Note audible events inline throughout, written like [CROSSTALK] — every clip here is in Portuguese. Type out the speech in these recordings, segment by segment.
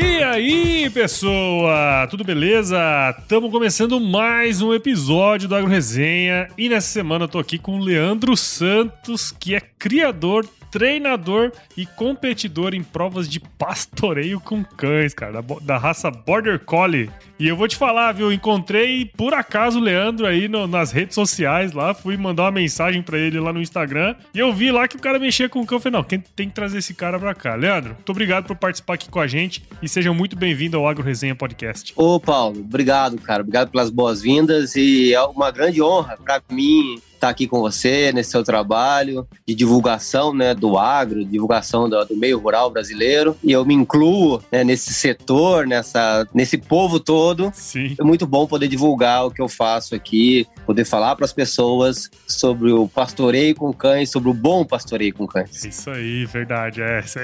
E aí, pessoa? Tudo beleza? Estamos começando mais um episódio do Agro Resenha e nessa semana eu tô aqui com o Leandro Santos, que é criador treinador e competidor em provas de pastoreio com cães, cara, da, da raça Border Collie. E eu vou te falar, viu? Encontrei por acaso o Leandro aí no, nas redes sociais lá, fui mandar uma mensagem para ele lá no Instagram e eu vi lá que o cara mexia com o cão. Eu falei, não, quem tem que trazer esse cara pra cá? Leandro, muito obrigado por participar aqui com a gente e seja muito bem-vindo ao Agro Resenha Podcast. Ô, Paulo, obrigado, cara. Obrigado pelas boas-vindas e é uma grande honra para mim estar tá aqui com você nesse seu trabalho de divulgação né, do agro, divulgação do, do meio rural brasileiro. E eu me incluo né, nesse setor, nessa, nesse povo todo. Sim. É muito bom poder divulgar o que eu faço aqui, poder falar para as pessoas sobre o pastoreio com cães, sobre o bom pastoreio com cães. Isso aí, verdade. É, esse,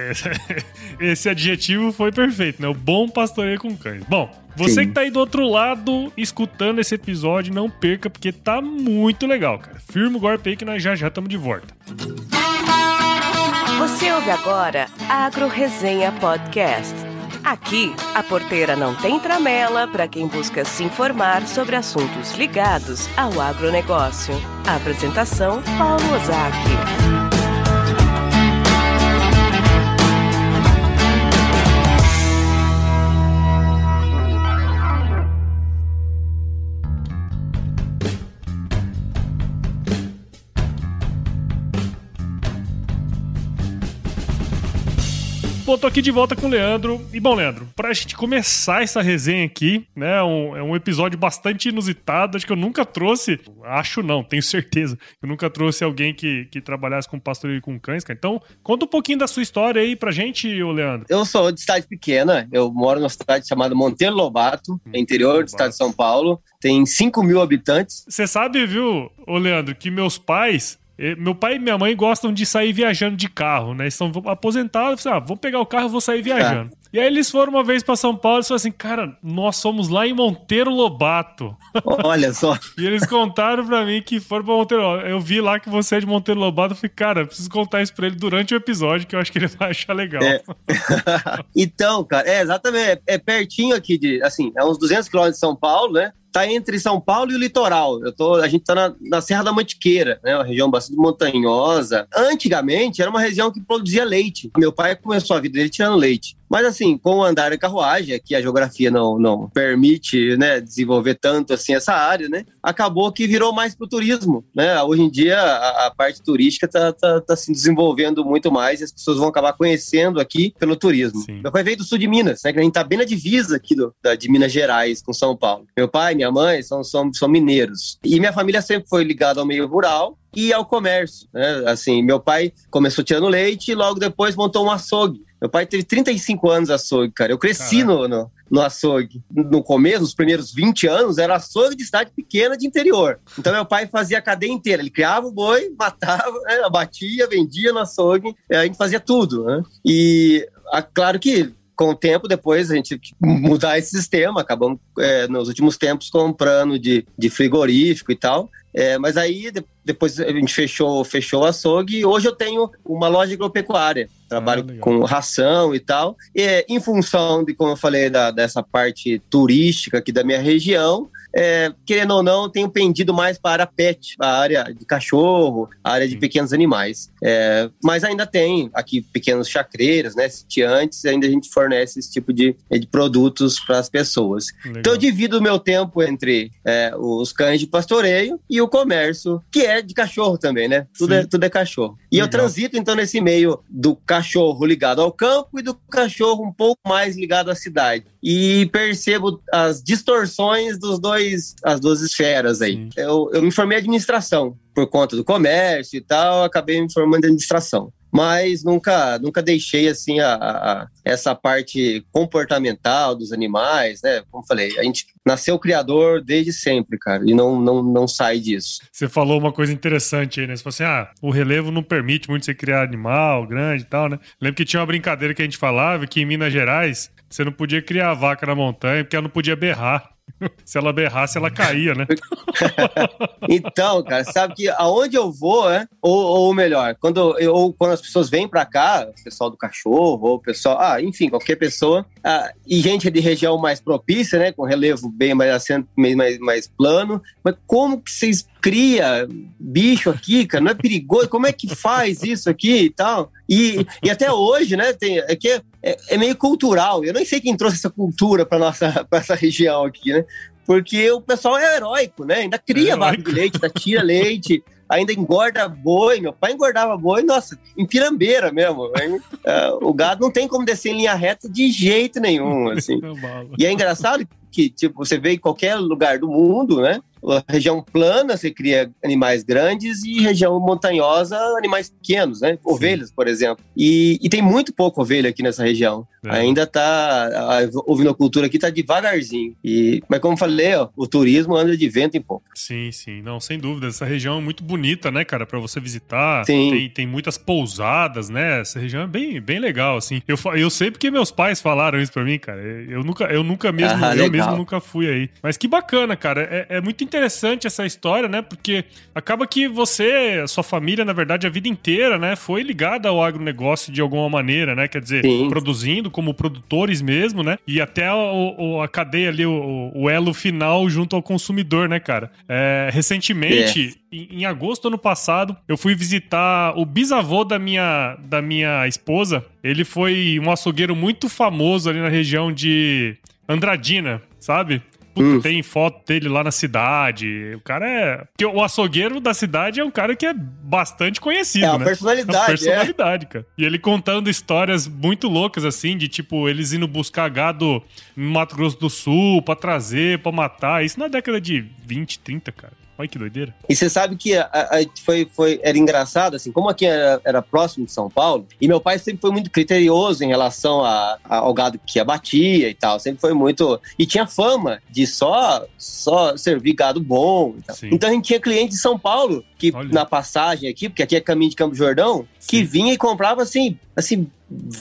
[LAUGHS] esse adjetivo foi perfeito, né? O bom pastoreio com cães. Bom, você Sim. que tá aí do outro lado escutando esse episódio, não perca, porque tá muito legal, cara. Firma o golpe aí que nós já já estamos de volta. Você ouve agora Agro Resenha Podcast. Aqui, a porteira não tem tramela para quem busca se informar sobre assuntos ligados ao agronegócio. A apresentação, Paulo Ozaki. Bom, tô aqui de volta com o Leandro. E bom, Leandro, pra gente começar essa resenha aqui, né? Um, é um episódio bastante inusitado. Acho que eu nunca trouxe, acho não, tenho certeza, eu nunca trouxe alguém que, que trabalhasse com pastoreio com cães, cara. Então, conta um pouquinho da sua história aí pra gente, ô Leandro. Eu sou de cidade pequena, eu moro numa cidade chamada Monteiro Lobato, hum, interior do estado de São Paulo. Tem 5 mil habitantes. Você sabe, viu, ô Leandro, que meus pais meu pai e minha mãe gostam de sair viajando de carro, né? Estão aposentados, ah, vou pegar o carro e vou sair viajando. É. E aí eles foram uma vez para São Paulo e falaram assim, cara, nós somos lá em Monteiro Lobato. Olha só. [LAUGHS] e eles contaram para mim que foram pra Monteiro Lobato. Eu vi lá que você é de Monteiro Lobato, eu falei, cara, preciso contar isso pra ele durante o episódio, que eu acho que ele vai achar legal. É. [LAUGHS] então, cara, é exatamente, é, é pertinho aqui de, assim, é uns 200 quilômetros de São Paulo, né? Tá entre São Paulo e o litoral. Eu tô, a gente está na, na, Serra da Mantiqueira, né, uma região bastante montanhosa. Antigamente era uma região que produzia leite. Meu pai começou a vida dele tirando leite. Mas assim, com o andar em carruagem, que a geografia não, não permite né, desenvolver tanto assim essa área, né, acabou que virou mais para o turismo. Né? Hoje em dia a, a parte turística está tá, tá se desenvolvendo muito mais e as pessoas vão acabar conhecendo aqui pelo turismo. Sim. Meu pai veio do sul de Minas, né, que a gente está bem na divisa aqui do, da, de Minas Gerais com São Paulo. Meu pai, minha mãe são, são, são mineiros. E minha família sempre foi ligada ao meio rural e ao comércio. Né? Assim, meu pai começou tirando leite e logo depois montou um açougue. Meu pai teve 35 anos açougue, cara. Eu cresci no, no, no, açougue. No começo, nos primeiros 20 anos, era açougue de cidade pequena de interior. Então, meu pai fazia a cadeia inteira. Ele criava o boi, [LAUGHS] matava, né, abatia, vendia no açougue. A gente fazia tudo, né? E, a, claro que com o tempo, depois a gente mudar esse sistema, acabamos é, nos últimos tempos comprando de, de frigorífico e tal. É, mas aí de, depois a gente fechou, fechou o açougue e hoje eu tenho uma loja agropecuária. Trabalho ah, com ração e tal. E, em função de, como eu falei, da, dessa parte turística aqui da minha região, é, querendo ou não, tenho pendido mais para a pet, a área de cachorro, a área de pequenos animais. É, mas ainda tem aqui pequenos chacreiros, né, sitiantes, ainda a gente fornece esse tipo de, de produtos para as pessoas. Legal. Então eu divido o meu tempo entre é, os cães de pastoreio e o comércio, que é de cachorro também, né? Tudo, é, tudo é cachorro. E Legal. eu transito então nesse meio do cachorro ligado ao campo e do cachorro um pouco mais ligado à cidade. E percebo as distorções dos dois dois, as duas esferas aí. Eu, eu me formei em administração por conta do comércio e tal, acabei me formando em administração mas nunca, nunca deixei assim a, a, essa parte comportamental dos animais, né? Como falei, a gente nasceu criador desde sempre, cara, e não, não, não sai disso. Você falou uma coisa interessante aí, né? Você falou assim, ah, o relevo não permite muito você criar animal grande e tal, né? Lembro que tinha uma brincadeira que a gente falava que em Minas Gerais você não podia criar vaca na montanha porque ela não podia berrar. [LAUGHS] Se ela berrasse, ela caía, né? [LAUGHS] então, cara, sabe que aonde eu vou, é, ou, ou melhor, quando, eu, ou quando as pessoas vêm para cá, o pessoal do cachorro, ou o pessoal, ah, enfim, qualquer pessoa, ah, e gente de região mais propícia, né, com relevo bem mais, mais, mais plano, mas como que vocês cria bicho aqui, cara? Não é perigoso? Como é que faz isso aqui e tal? E, e até hoje, né? Tem, é, que é, é meio cultural. Eu nem sei quem trouxe essa cultura para nossa [LAUGHS] pra essa região aqui, né? Porque o pessoal é heróico, né? Ainda cria vaca de leite, ainda tira leite, ainda engorda boi. Meu pai engordava boi, nossa, em pirambeira mesmo. Uh, o gado não tem como descer em linha reta de jeito nenhum, assim. [LAUGHS] E é engraçado que, tipo, você vê em qualquer lugar do mundo, né? Região plana você cria animais grandes e região montanhosa animais pequenos, né? Ovelhas, por exemplo. E, e tem muito pouco ovelha aqui nessa região. É. Ainda tá. A ovinocultura aqui tá devagarzinho. E, mas como eu falei, ó, o turismo anda de vento em pouco. Sim, sim. Não, sem dúvida. Essa região é muito bonita, né, cara, para você visitar. Sim. Tem, tem muitas pousadas, né? Essa região é bem, bem legal, assim. Eu, eu sei porque meus pais falaram isso para mim, cara. Eu nunca, eu nunca mesmo, ah, eu mesmo nunca fui aí. Mas que bacana, cara. É, é muito interessante essa história, né? Porque acaba que você, sua família, na verdade, a vida inteira, né, foi ligada ao agronegócio de alguma maneira, né? Quer dizer, Sim. produzindo como produtores mesmo, né? E até o, a cadeia ali, o, o, elo final junto ao consumidor, né, cara? É, recentemente, é. Em, em agosto do ano passado, eu fui visitar o bisavô da minha, da minha esposa. Ele foi um açougueiro muito famoso ali na região de Andradina, sabe? Puta, hum. tem foto dele lá na cidade. O cara é. Porque o açougueiro da cidade é um cara que é bastante conhecido. É uma né? personalidade. É uma personalidade, é. cara. E ele contando histórias muito loucas, assim, de tipo, eles indo buscar gado no Mato Grosso do Sul pra trazer, pra matar. Isso na década de 20, 30, cara. Olha que doideira. E você sabe que a, a, foi, foi, era engraçado, assim, como aqui era, era, próximo de São Paulo, e meu pai sempre foi muito criterioso em relação a, ao gado que abatia e tal, sempre foi muito... E tinha fama de só, só servir gado bom. Então a gente tinha cliente de São Paulo, que Olha. na passagem aqui, porque aqui é caminho de Campo Jordão, Sim. que vinha e comprava, assim, assim,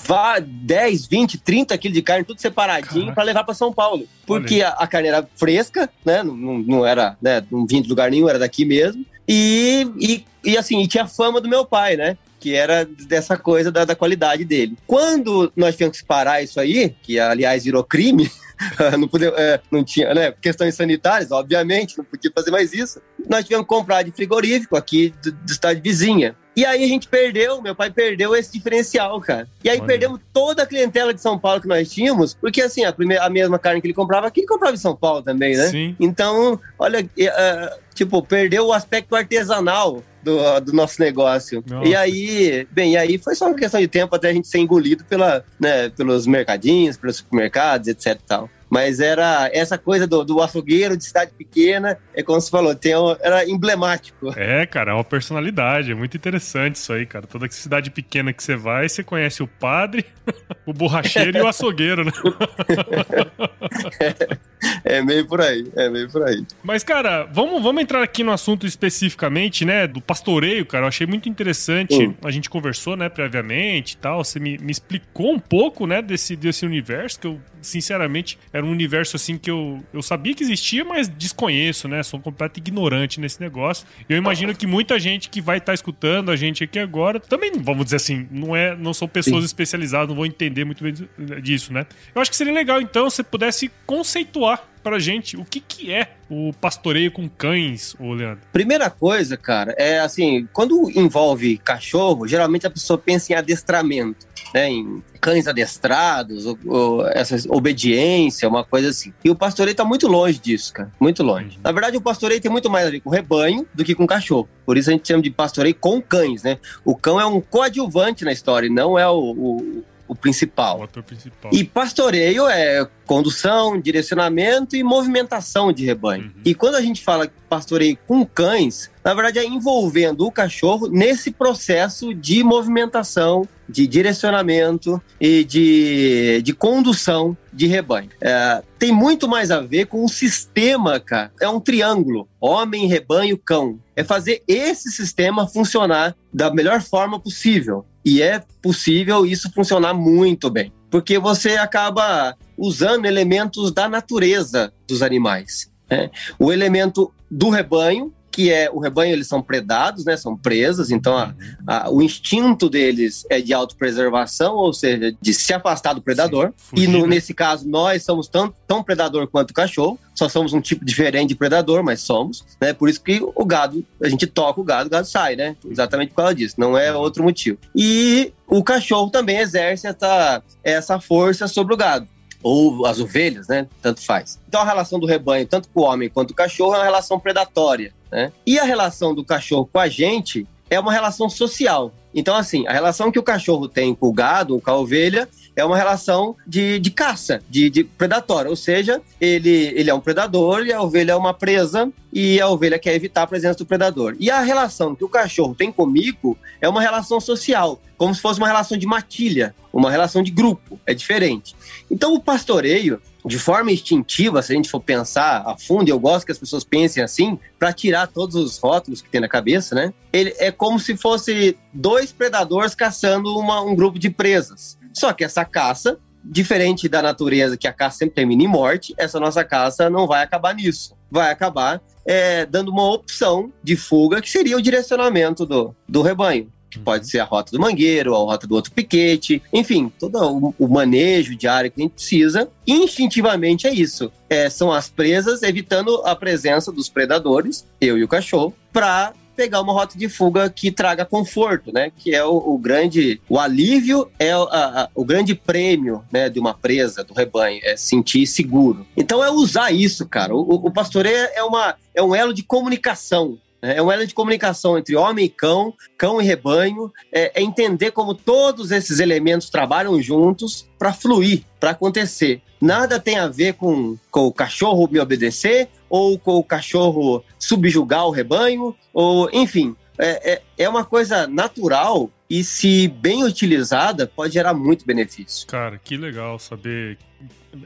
vá 10, 20, 30 quilos de carne, tudo separadinho, para levar para São Paulo. Porque a, a, carne era fresca, né? Não, não, era, né? Não vinha de lugar nenhum, era daqui mesmo. E, e, e assim, e tinha fama do meu pai, né? Que era dessa coisa da, da, qualidade dele. Quando nós tivemos que parar isso aí, que aliás virou crime, [LAUGHS] não, podia, é, não tinha, né? Questões sanitárias, obviamente, não podia fazer mais isso. Nós tivemos que comprar de frigorífico aqui do, do estado vizinha. E aí a gente perdeu, meu pai perdeu esse diferencial, cara. E aí Olha. perdemos toda a clientela de São Paulo que nós tínhamos, porque assim, a, primeira, a mesma carne que ele comprava aqui, ele comprava em São Paulo também, né? Sim. Então, olha, uh, tipo, perdeu o aspecto artesanal do, do nosso negócio. Nossa. E aí, bem, e aí foi só uma questão de tempo até a gente ser engolido pela, né, pelos mercadinhos, pelos supermercados, etc e tal. Mas era essa coisa do, do açougueiro de cidade pequena, é como você falou, tem, era emblemático. É, cara, é uma personalidade. É muito interessante isso aí, cara. Toda cidade pequena que você vai, você conhece o padre, [LAUGHS] o borracheiro e o açougueiro, né? [LAUGHS] é, meio por aí, é meio por aí. Mas, cara, vamos, vamos entrar aqui no assunto especificamente, né, do pastoreio, cara. Eu achei muito interessante. Hum. A gente conversou, né, previamente e tal. Você me, me explicou um pouco, né, desse, desse universo que eu, sinceramente, era um universo assim que eu, eu sabia que existia, mas desconheço, né? Sou um completo ignorante nesse negócio. Eu imagino que muita gente que vai estar tá escutando a gente aqui agora também, vamos dizer assim, não é, não são pessoas Sim. especializadas, não vão entender muito bem disso, né? Eu acho que seria legal então se pudesse conceituar pra gente o que, que é o pastoreio com cães, ô Leandro? Primeira coisa, cara, é assim, quando envolve cachorro, geralmente a pessoa pensa em adestramento, né? Em cães adestrados, ou, ou essa obediência, uma coisa assim. E o pastoreio tá muito longe disso, cara. Muito longe. Uhum. Na verdade, o pastoreio tem muito mais a ver com rebanho do que com cachorro. Por isso a gente chama de pastoreio com cães, né? O cão é um coadjuvante na história, não é o, o o principal. O ator principal. E pastoreio é condução, direcionamento e movimentação de rebanho. Uhum. E quando a gente fala pastoreio com cães, na verdade é envolvendo o cachorro nesse processo de movimentação, de direcionamento e de, de condução de rebanho. É, tem muito mais a ver com o sistema, cara. É um triângulo: homem, rebanho, cão. É fazer esse sistema funcionar da melhor forma possível. E é possível isso funcionar muito bem, porque você acaba usando elementos da natureza dos animais. Né? O elemento do rebanho, que é o rebanho, eles são predados, né? São presas, então a, a, o instinto deles é de autopreservação, ou seja, de se afastar do predador. Sim, e no, né? nesse caso, nós somos tão, tão predador quanto o cachorro, só somos um tipo diferente de predador, mas somos, né? Por isso que o gado, a gente toca o gado, o gado sai, né? Exatamente por causa disso, não é outro motivo. E o cachorro também exerce essa, essa força sobre o gado ou as ovelhas, né? Tanto faz. Então a relação do rebanho, tanto com o homem quanto com o cachorro, é uma relação predatória. Né? E a relação do cachorro com a gente é uma relação social. Então, assim, a relação que o cachorro tem com o gado ou com a ovelha é uma relação de, de caça, de, de predatória. Ou seja, ele, ele é um predador e a ovelha é uma presa e a ovelha quer evitar a presença do predador. E a relação que o cachorro tem comigo é uma relação social, como se fosse uma relação de matilha, uma relação de grupo. É diferente. Então, o pastoreio, de forma instintiva, se a gente for pensar a fundo, e eu gosto que as pessoas pensem assim, para tirar todos os rótulos que tem na cabeça, né? Ele é como se fosse dois predadores caçando uma, um grupo de presas. Só que essa caça, diferente da natureza, que a caça sempre termina em morte, essa nossa caça não vai acabar nisso. Vai acabar é, dando uma opção de fuga, que seria o direcionamento do, do rebanho. Que pode ser a rota do mangueiro, a rota do outro piquete, enfim, todo o, o manejo diário que a gente precisa. Instintivamente é isso. É, são as presas evitando a presença dos predadores, eu e o cachorro, para pegar uma rota de fuga que traga conforto, né? Que é o, o grande, o alívio é a, a, o grande prêmio, né? De uma presa, do rebanho, é sentir seguro. Então é usar isso, cara. O, o pastoreio é uma é um elo de comunicação. Né? É um elo de comunicação entre homem e cão, cão e rebanho. É, é entender como todos esses elementos trabalham juntos para fluir, para acontecer. Nada tem a ver com, com o cachorro me obedecer ou com o cachorro subjugar o rebanho, ou enfim, é, é, é, uma coisa natural e, se bem utilizada, pode gerar muito benefício. Cara, que legal saber.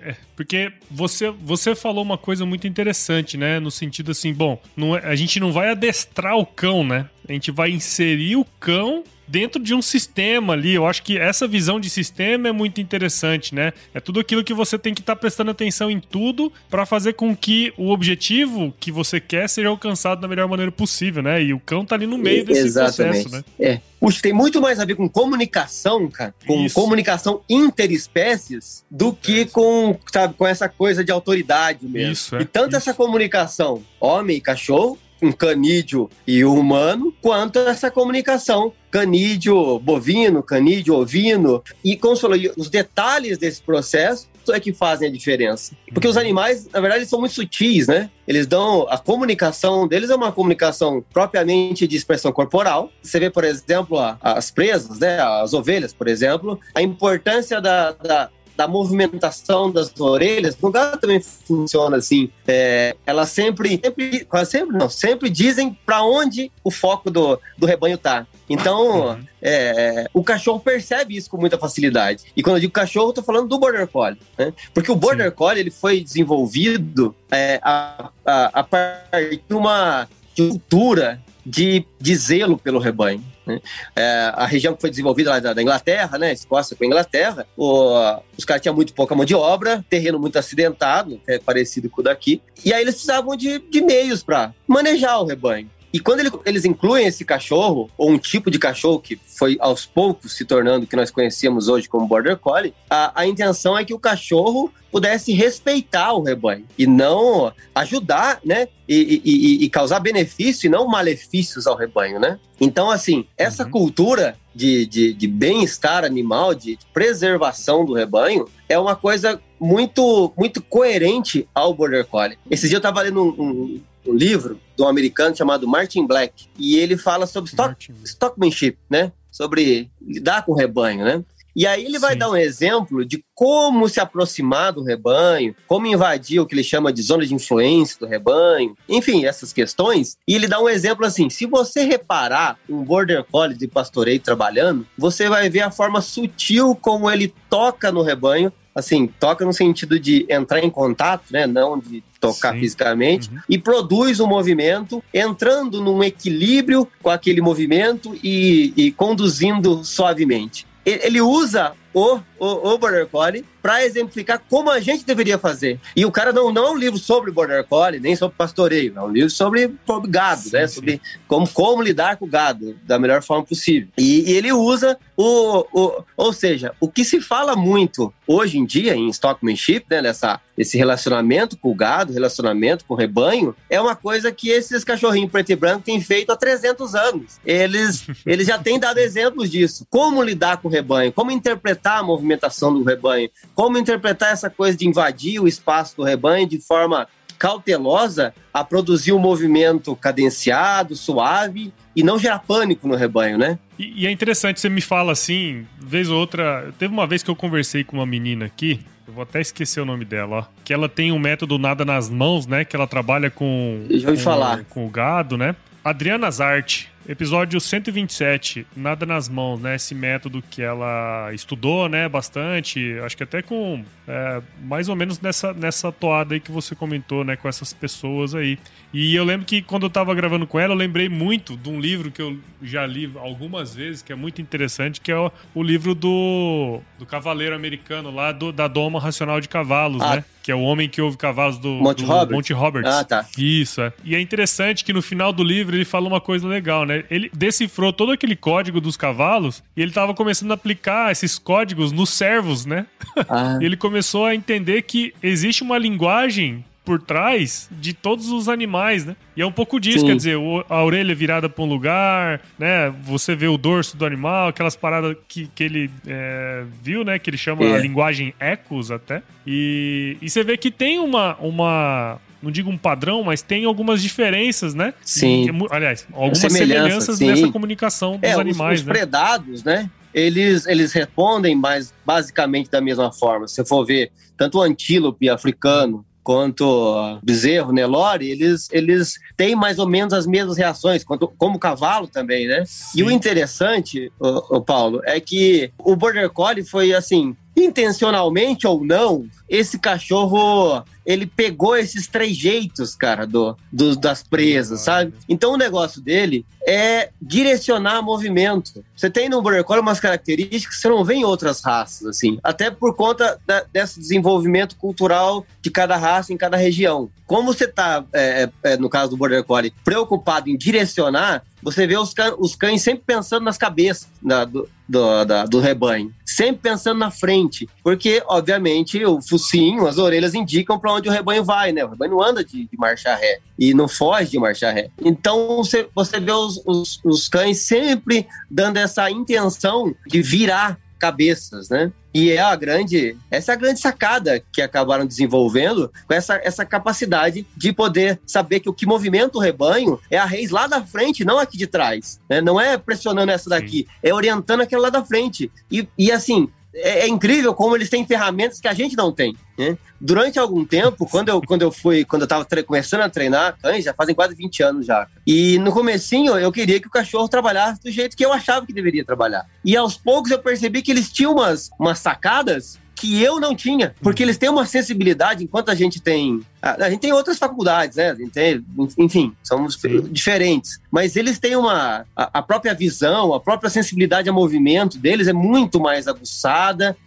É, porque você, você falou uma coisa muito interessante, né? No sentido assim, bom, não, é, a gente não vai adestrar o cão, né? A gente vai inserir o cão dentro de um sistema ali. Eu acho que essa visão de sistema é muito interessante, né? É tudo aquilo que você tem que estar tá prestando atenção em tudo para fazer com que o objetivo que você quer seja alcançado da melhor maneira possível, né? E o cão tá ali no meio desse Exatamente. processo, né? É. Puxa, tem muito mais a ver com comunicação, cara, com Isso. comunicação interespécies, do que com, sabe, com essa coisa de autoridade mesmo. Isso, é. E tanto Isso. essa comunicação homem e cachorro, um canídeo e o humano, quanto essa comunicação canídeo bovino, canídeo ovino. E como você falou, os detalhes desse processo é que fazem a diferença. Porque os animais, na verdade, são muito sutis, né? Eles dão. A comunicação deles é uma comunicação propriamente de expressão corporal. Você vê, por exemplo, as presas, né? As ovelhas, por exemplo, a importância da, da da movimentação das orelhas, no gato também funciona assim. É, elas sempre, sempre, quase sempre, não, sempre dizem para onde o foco do, do rebanho tá. Então, uhum. é, o cachorro percebe isso com muita facilidade. E quando eu digo cachorro, eu tô falando do Border Collie. Né? Porque o Border Sim. Collie ele foi desenvolvido é, a, a, a partir de uma cultura de, de zelo pelo rebanho. Né? É, a região que foi desenvolvida lá da, da Inglaterra, né, Escócia com a Inglaterra, o, os caras tinham muito pouca mão de obra, terreno muito acidentado, é parecido com o daqui, e aí eles precisavam de, de meios para manejar o rebanho. E quando ele, eles incluem esse cachorro, ou um tipo de cachorro que foi aos poucos se tornando o que nós conhecemos hoje como Border Collie, a, a intenção é que o cachorro pudesse respeitar o rebanho e não ajudar, né? E, e, e, causar benefício e não malefícios ao rebanho, né? Então, assim, essa uhum. cultura de, de, de bem-estar animal, de preservação do rebanho, é uma coisa muito, muito coerente ao Border Collie. Esse dia eu estava lendo um, um um livro de um americano chamado Martin Black. E ele fala sobre stock, stockmanship, né? Sobre lidar com o rebanho, né? E aí ele vai Sim. dar um exemplo de como se aproximar do rebanho, como invadir o que ele chama de zona de influência do rebanho, enfim, essas questões. E ele dá um exemplo assim: se você reparar um border collie de pastoreio trabalhando, você vai ver a forma sutil como ele toca no rebanho assim, toca no sentido de entrar em contato, né? Não de tocar Sim. fisicamente, uhum. e produz um movimento, entrando num equilíbrio com aquele movimento e, e conduzindo suavemente. Ele usa o, o, o Border Collie para exemplificar como a gente deveria fazer. E o cara não, não é um livro sobre Border Collie, nem sobre pastoreio, é um livro sobre, sobre gado, sim, né? Sim. Sobre como, como lidar com o gado da melhor forma possível. E, e ele usa o, o. Ou seja, o que se fala muito hoje em dia em stockmanship, né? Nessa, esse relacionamento com o gado, relacionamento com o rebanho, é uma coisa que esses cachorrinhos preto e branco têm feito há 300 anos. Eles, [LAUGHS] eles já têm dado exemplos disso. Como lidar com o rebanho, como interpretar a movimentação do rebanho, como interpretar essa coisa de invadir o espaço do rebanho de forma cautelosa a produzir um movimento cadenciado, suave e não gerar pânico no rebanho, né? E, e, é interessante, você me fala assim, vez ou outra. Teve uma vez que eu conversei com uma menina aqui, eu vou até esquecer o nome dela, ó. Que ela tem um método nada nas mãos, né? Que ela trabalha com. Já ouvi com, falar. Com o gado, né? Adriana Zarte. Episódio 127, nada nas mãos, né? Esse método que ela estudou, né? Bastante, acho que até com é, mais ou menos nessa, nessa toada aí que você comentou, né? Com essas pessoas aí. E eu lembro que quando eu tava gravando com ela, eu lembrei muito de um livro que eu já li algumas vezes, que é muito interessante, que é o, o livro do, do cavaleiro americano lá, do, da Doma Racional de Cavalos, ah. né? Que é o homem que ouve cavalos do Monte, do Roberts. Monte Roberts. Ah, tá. Isso, é. E é interessante que no final do livro ele fala uma coisa legal, né? Ele decifrou todo aquele código dos cavalos e ele estava começando a aplicar esses códigos nos servos, né? Ah. [LAUGHS] ele começou a entender que existe uma linguagem por trás de todos os animais, né? E é um pouco disso, Sim. quer dizer, a orelha virada para um lugar, né? Você vê o dorso do animal, aquelas paradas que, que ele é, viu, né? Que ele chama é. a linguagem ecos até. E, e você vê que tem uma, uma, não digo um padrão, mas tem algumas diferenças, né? Sim. E, aliás, algumas Semelhança, semelhanças sim. nessa comunicação dos é, animais, os, os né? predados, né? Eles, eles respondem mais basicamente da mesma forma. Se você for ver, tanto o antílope africano quanto bezerro, Nelore, eles, eles têm mais ou menos as mesmas reações, quanto, como o cavalo também, né? Sim. E o interessante, o, o Paulo, é que o Border Collie foi assim, intencionalmente ou não, esse cachorro ele pegou esses três jeitos, cara, do, do, das presas, sabe? Então o negócio dele é direcionar movimento. Você tem no Border Collie umas características que você não vê em outras raças, assim. Até por conta da, desse desenvolvimento cultural de cada raça em cada região. Como você tá, é, é, no caso do Border Collie, preocupado em direcionar, você vê os, os cães sempre pensando nas cabeças da, do, do, da, do rebanho, sempre pensando na frente, porque, obviamente, o focinho, as orelhas indicam para onde o rebanho vai, né? O rebanho não anda de, de marcha ré e não foge de marcha ré. Então, você, você vê os, os, os cães sempre dando essa intenção de virar cabeças, né? E é a grande, essa é a grande sacada que acabaram desenvolvendo com essa, essa capacidade de poder saber que o que movimenta o rebanho é a reis lá da frente, não aqui de trás. Né? Não é pressionando essa daqui, é orientando aquela lá da frente. E, e assim, é, é, incrível como eles têm ferramentas que a gente não tem. Né? Durante algum tempo, quando eu, quando eu fui, quando eu tava começando a treinar cães, já fazem quase 20 anos já. E no comecinho eu queria que o cachorro trabalhasse do jeito que eu achava que deveria trabalhar. E aos poucos eu percebi que eles tinham umas, umas sacadas que eu não tinha, porque eles têm uma sensibilidade, enquanto a gente tem. A, gente tem outras faculdades, né? A gente tem, enfim, somos Sim. diferentes. Mas eles têm uma. A, a, própria visão, a própria sensibilidade a movimento deles é muito mais aguçada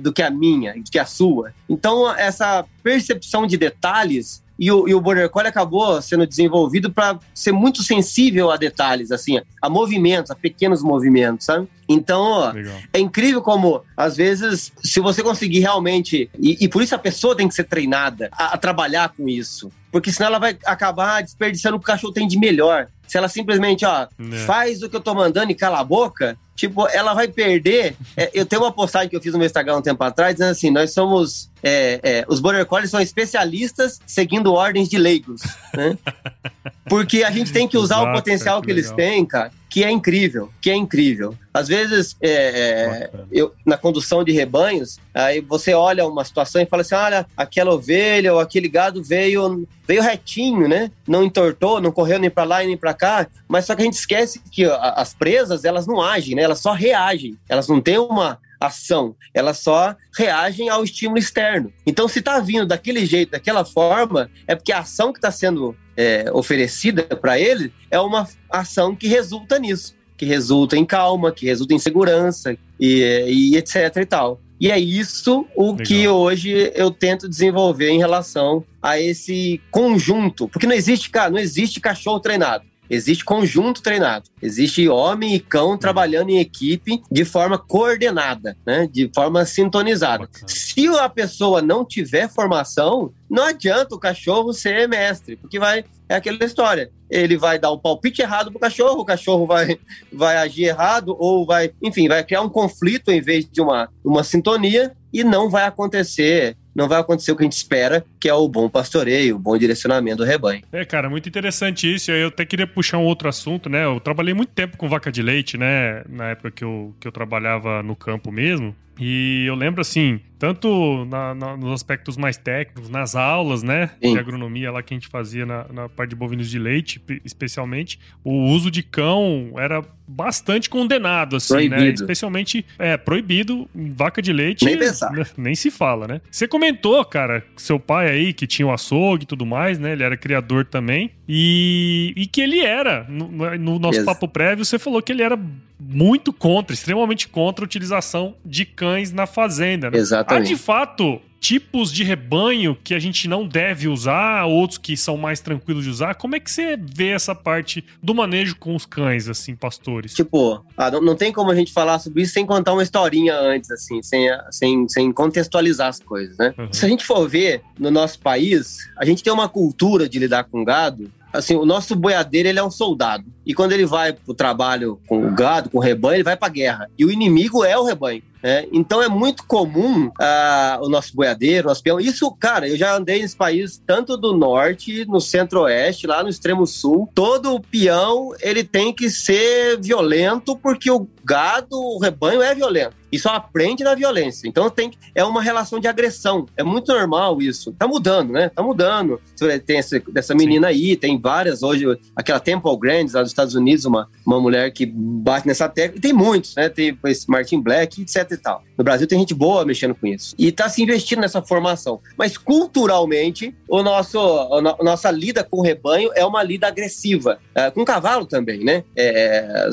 do que a minha, do que a sua. Então, essa percepção de detalhes e o, e o Border Collie acabou sendo desenvolvido para ser muito sensível a detalhes, assim, a movimentos, a pequenos movimentos, sabe? Então, é incrível como, às vezes, se você conseguir realmente. E, e por isso a pessoa tem que ser treinada a, a trabalhar com isso. Porque senão ela vai acabar desperdiçando o que o cachorro tem de melhor. Se ela simplesmente, ó, é. faz o que eu tô mandando e cala a boca, tipo, ela vai perder. É, eu tenho uma postagem que eu fiz no meu Instagram um tempo atrás, dizendo assim: nós somos. É, é, os Border Collies são especialistas seguindo ordens de leigos, né? [LAUGHS] Porque a gente tem que usar o potencial que, que eles têm, cara que é incrível, que é incrível. Às vezes, é, é, eu, na condução de rebanhos, aí você olha uma situação e fala assim, olha, aquela ovelha ou aquele gado veio, veio retinho, né? Não entortou, não correu nem para lá nem para cá, mas só que a gente esquece que as presas, elas não agem, né? Elas só reagem. Elas não têm uma ação, elas só reagem ao estímulo externo. Então, se está vindo daquele jeito, daquela forma, é porque a ação que está sendo é, oferecida para ele é uma ação que resulta nisso, que resulta em calma, que resulta em segurança e, e etc e tal. E é isso o Legal. que hoje eu tento desenvolver em relação a esse conjunto, porque não existe, cara, não existe cachorro treinado. Existe conjunto treinado. Existe homem e cão trabalhando em equipe de forma coordenada, né? de forma sintonizada. Se a pessoa não tiver formação, não adianta o cachorro ser mestre, porque vai é aquela história. Ele vai dar um palpite errado pro cachorro, o cachorro vai, vai agir errado, ou vai, enfim, vai criar um conflito em vez de uma, uma sintonia, e não vai acontecer não vai acontecer o que a gente espera, que é o bom pastoreio, o bom direcionamento do rebanho. É, cara, muito interessante isso. Eu até queria puxar um outro assunto, né? Eu trabalhei muito tempo com vaca de leite, né? Na época que eu, que eu trabalhava no campo mesmo. E eu lembro, assim, tanto na, na, nos aspectos mais técnicos, nas aulas, né, Sim. de agronomia lá que a gente fazia na, na, parte de bovinos de leite, especialmente, o uso de cão era bastante condenado, assim, né? proibido. né? Especialmente, é, proibido, vaca de leite. Nem pensar. Nem se fala, né? Você comentou, cara, seu pai aí, que tinha o açougue e tudo mais, né? Ele era criador também. E, e que ele era, no, no nosso papo prévio, você falou que ele era muito contra, extremamente contra a utilização de cães na fazenda. Né? Exatamente. Há de fato tipos de rebanho que a gente não deve usar, outros que são mais tranquilos de usar. Como é que você vê essa parte do manejo com os cães, assim, pastores? Tipo, ah, não, não, tem como a gente falar sobre isso sem contar uma historinha antes, assim, sem, sem, sem contextualizar as coisas, né? Uhum. Se a gente for ver no nosso país, a gente tem uma cultura de lidar com gado assim, o nosso boiadeiro ele é um soldado. E quando ele vai pro trabalho com o gado, com o rebanho, ele vai pra guerra. E o inimigo é o rebanho. É, então é muito comum uh, o nosso boiadeiro, o nosso peão. Isso, cara, eu já andei nesse país tanto do norte, no centro-oeste, lá no extremo sul. Todo peão ele tem que ser violento porque o gado, o rebanho é violento. E só aprende na violência. Então tem é uma relação de agressão. É muito normal isso. Tá mudando, né? Tá mudando. Tem essa, dessa menina aí, tem várias hoje. Aquela Temple Grandis lá dos Estados Unidos, uma, uma mulher que bate nessa tecla. E tem muitos, né? Tem esse Martin Black, etc e tal. No Brasil tem gente boa mexendo com isso. E está se investindo nessa formação. Mas culturalmente, o nosso, a nossa lida com o rebanho é uma lida agressiva. É, com cavalo também, né? É,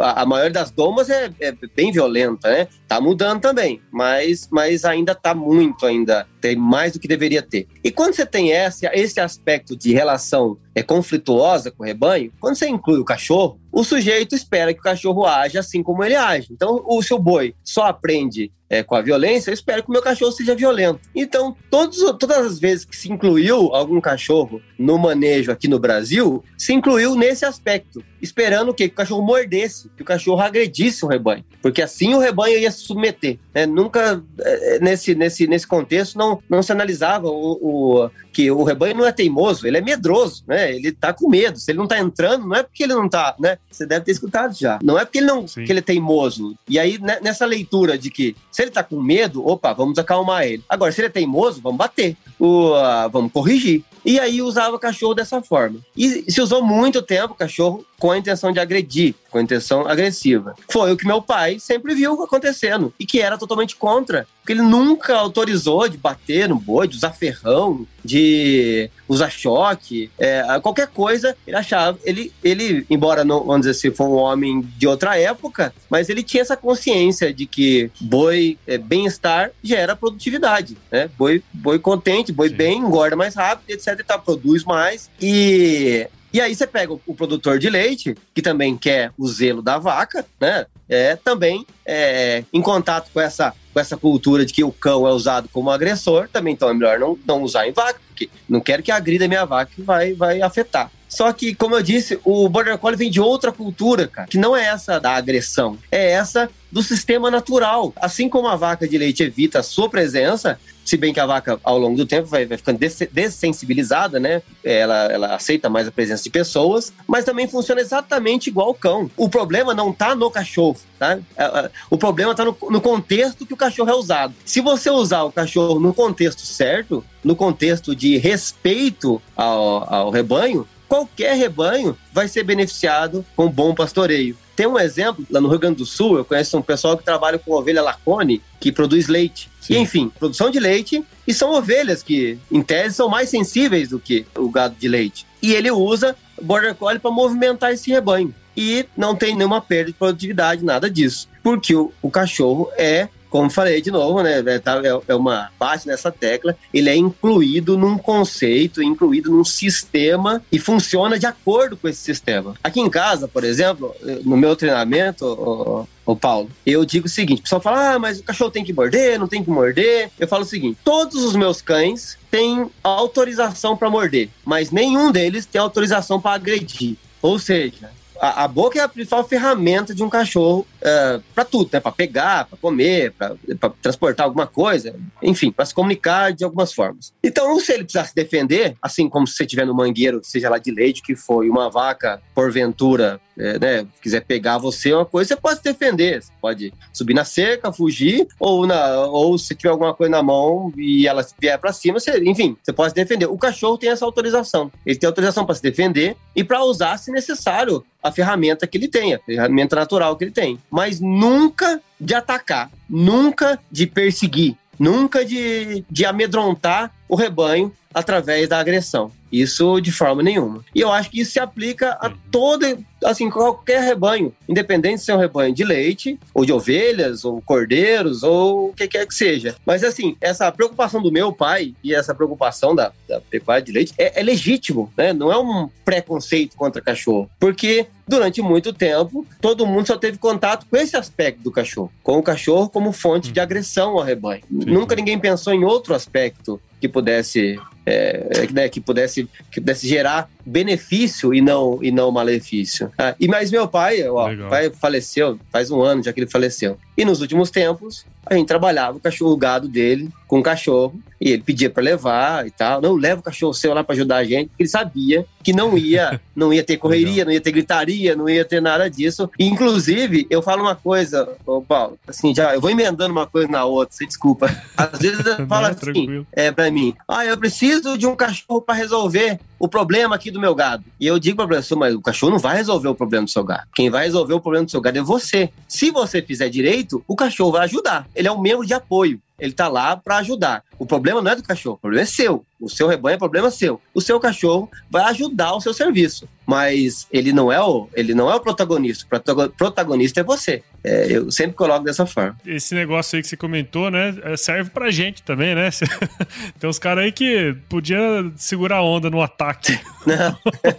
a, a maioria das domas é, é, bem violenta, né? Tá mudando também, mas, mas ainda tá muito, ainda tem mais do que deveria ter. E quando você tem esse, esse aspecto de relação é, conflituosa com o rebanho, quando você inclui o cachorro, o sujeito espera que o cachorro age assim como ele age. Então, o seu boi só aprende é, com a violência, eu espero que o meu cachorro seja violento. Então, todos, todas as vezes que se incluiu algum cachorro no manejo aqui no Brasil, se incluiu nesse aspecto, esperando o quê? Que o cachorro mordesse, que o cachorro agredisse o rebanho, porque assim o rebanho ia se submeter. Né? Nunca, é, nesse, nesse, nesse contexto, não, não se analisava o, o, que o rebanho não é teimoso, ele é medroso, né? Ele tá com medo. Se ele não tá entrando, não é porque ele não tá, né? Você deve ter escutado já. Não é porque ele não, que ele é teimoso. E aí, né, nessa leitura de que se ele tá com medo, opa, vamos acalmar ele. Agora, se ele é teimoso, vamos bater. O, uh, vamos corrigir. E aí usava cachorro dessa forma. E se usou muito tempo cachorro com a intenção de agredir, com a intenção agressiva. Foi o que meu pai sempre viu acontecendo e que era totalmente contra, porque ele nunca autorizou de bater no boi, de usar ferrão, de usar choque, é, qualquer coisa, ele achava, ele, ele embora não, vamos dizer assim, foi um homem de outra época, mas ele tinha essa consciência de que boi, é, bem-estar gera produtividade, né? Boi, boi contente, boi Sim. bem, engorda mais rápido, etc, e tá, produz mais, e e aí você pega o, produtor de leite, que também quer o zelo da vaca, né? É, também é, em contato com essa, com essa cultura de que o cão é usado como agressor, também então é melhor não, não usar em vaca, porque não quero que agrida minha vaca vai, vai afetar. Só que, como eu disse, o Border Collie vem de outra cultura, cara, que não é essa da agressão, é essa do sistema natural. Assim como a vaca de leite evita a sua presença, se bem que a vaca, ao longo do tempo, vai, vai ficando dessensibilizada, né? Ela, ela aceita mais a presença de pessoas, mas também funciona exatamente igual o cão. O problema não está no cachorro, tá? É, é, o problema está no, no contexto que o cachorro é usado. Se você usar o cachorro no contexto certo, no contexto de respeito ao, ao rebanho, qualquer rebanho vai ser beneficiado com bom pastoreio. Tem um exemplo, lá no Rio Grande do Sul, eu conheço um pessoal que trabalha com ovelha lacone, que produz leite. Sim. E, enfim, produção de leite, e são ovelhas que, em tese, são mais sensíveis do que o gado de leite. E ele usa Border Collie para movimentar esse rebanho. E não tem nenhuma perda de produtividade, nada disso. Porque o, o cachorro é como falei de novo, né? É, tá, é, é uma base nessa tecla. Ele é incluído num conceito, incluído num sistema e funciona de acordo com esse sistema. Aqui em casa, por exemplo, no meu treinamento, o, o Paulo, eu digo o seguinte: o pessoal fala, ah, mas o cachorro tem que morder, não tem que morder. Eu falo o seguinte: todos os meus cães têm autorização para morder, mas nenhum deles tem autorização para agredir. Ou seja, a, a, boca é a principal ferramenta de um cachorro é, para tudo, né? Para pegar, para comer, para transportar alguma coisa, enfim, para se comunicar de algumas formas. Então, se ele precisar se defender, assim como se você estiver no mangueiro, seja lá de leite que foi, uma vaca, porventura, é, né, quiser pegar você uma coisa, você pode se defender. Você pode subir na cerca, fugir, ou, na, ou se tiver alguma coisa na mão e ela vier para cima, você, enfim, você pode se defender. O cachorro tem essa autorização. Ele tem autorização para se defender e para usar, se necessário, a ferramenta que ele tem, a ferramenta natural que ele tem. Mas nunca de atacar, nunca de perseguir, nunca de, de amedrontar o rebanho através da agressão. Isso de forma nenhuma. E eu acho que isso se aplica a todo, assim, qualquer rebanho, independente se é um rebanho de leite, ou de ovelhas, ou cordeiros, ou o que quer que seja. Mas, assim, essa preocupação do meu pai e essa preocupação da, da pecuária de leite é, é legítimo, né? Não é um preconceito contra cachorro. Porque durante muito tempo, todo mundo só teve contato com esse aspecto do cachorro, com o cachorro como fonte de uhum. agressão ao rebanho. Sim. Nunca ninguém pensou em outro aspecto que pudesse é, né, que pudesse que pudesse gerar benefício e não e não malefício. Ah, e mais meu pai, ó, pai faleceu faz um ano já que ele faleceu. E nos últimos tempos a gente trabalhava o cachorro o gado dele com o cachorro e ele pedia para levar e tal. Não, leva o cachorro seu lá para ajudar a gente, porque ele sabia que não ia, [LAUGHS] não ia ter correria, não ia ter gritaria, não ia ter nada disso. E, inclusive, eu falo uma coisa, ô Paulo, assim, já eu vou emendando uma coisa na outra, você desculpa. Às vezes eu [LAUGHS] falo assim, é para mim, ah, eu preciso de um cachorro para resolver o problema aqui do meu gado. E eu digo para a pessoa, mas o cachorro não vai resolver o problema do seu gado. Quem vai resolver o problema do seu gado é você. Se você fizer direito, o cachorro vai ajudar. Ele é um membro de apoio ele tá lá para ajudar. O problema não é do cachorro, o problema é seu. O seu rebanho é problema seu. O seu cachorro vai ajudar o seu serviço, mas ele não é o, ele não é o protagonista. O protagonista é você. É, eu sempre coloco dessa forma. Esse negócio aí que você comentou, né, é, serve pra gente também, né? [LAUGHS] Tem uns caras aí que podia segurar a onda no ataque. [LAUGHS] Não.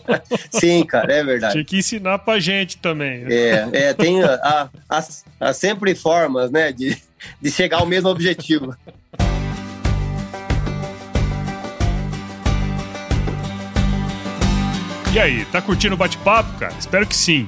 [LAUGHS] Sim, cara, é verdade. Tinha que ensinar pra gente também. É, é tem a, a, a sempre formas, né, de de chegar ao mesmo objetivo. [LAUGHS] E aí, tá curtindo o bate-papo, cara? Espero que sim.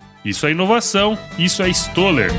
Isso é inovação, isso é Stoller.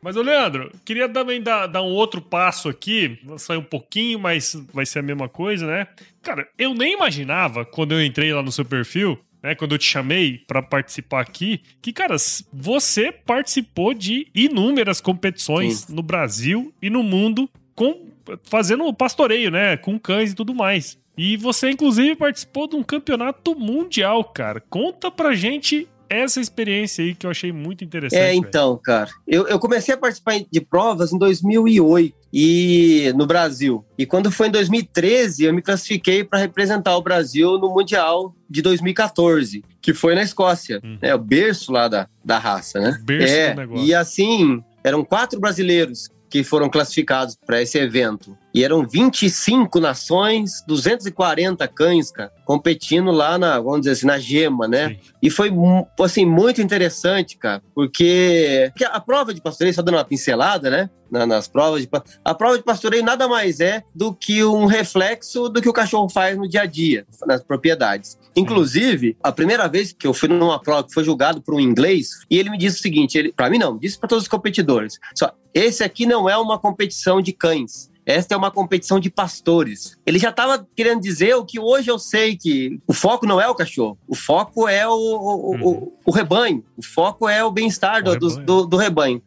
Mas, ô Leandro, queria também dar, dar um outro passo aqui. Sair um pouquinho, mas vai ser a mesma coisa, né? Cara, eu nem imaginava, quando eu entrei lá no seu perfil, né, quando eu te chamei para participar aqui, que, cara, você participou de inúmeras competições Sim. no Brasil e no mundo com fazendo pastoreio, né, com cães e tudo mais. E você, inclusive, participou de um campeonato mundial, cara. Conta pra gente essa experiência aí que eu achei muito interessante. É, então, cara, eu, eu comecei a participar de provas em 2008 e no Brasil. E quando foi em 2013, eu me classifiquei para representar o Brasil no Mundial de 2014, que foi na Escócia, uhum. né? O berço lá da, da raça, né? O berço é, do negócio. E assim, eram quatro brasileiros que foram classificados para esse evento. E eram 25 nações, 240 cães, cara, competindo lá na, vamos dizer assim, na gema, né? Sim. E foi, assim, muito interessante, cara, porque, porque a prova de pastoreio, só dando uma pincelada, né? nas provas de a prova de pastoreio nada mais é do que um reflexo do que o cachorro faz no dia a dia nas propriedades. Inclusive, a primeira vez que eu fui numa prova que foi julgado por um inglês e ele me disse o seguinte, ele para mim não, disse para todos os competidores, só esse aqui não é uma competição de cães. Esta é uma competição de pastores. Ele já estava querendo dizer o que hoje eu sei que o foco não é o cachorro, o foco é o, o, uhum. o, o rebanho, o foco é o bem-estar do, do, do, do, rebanho.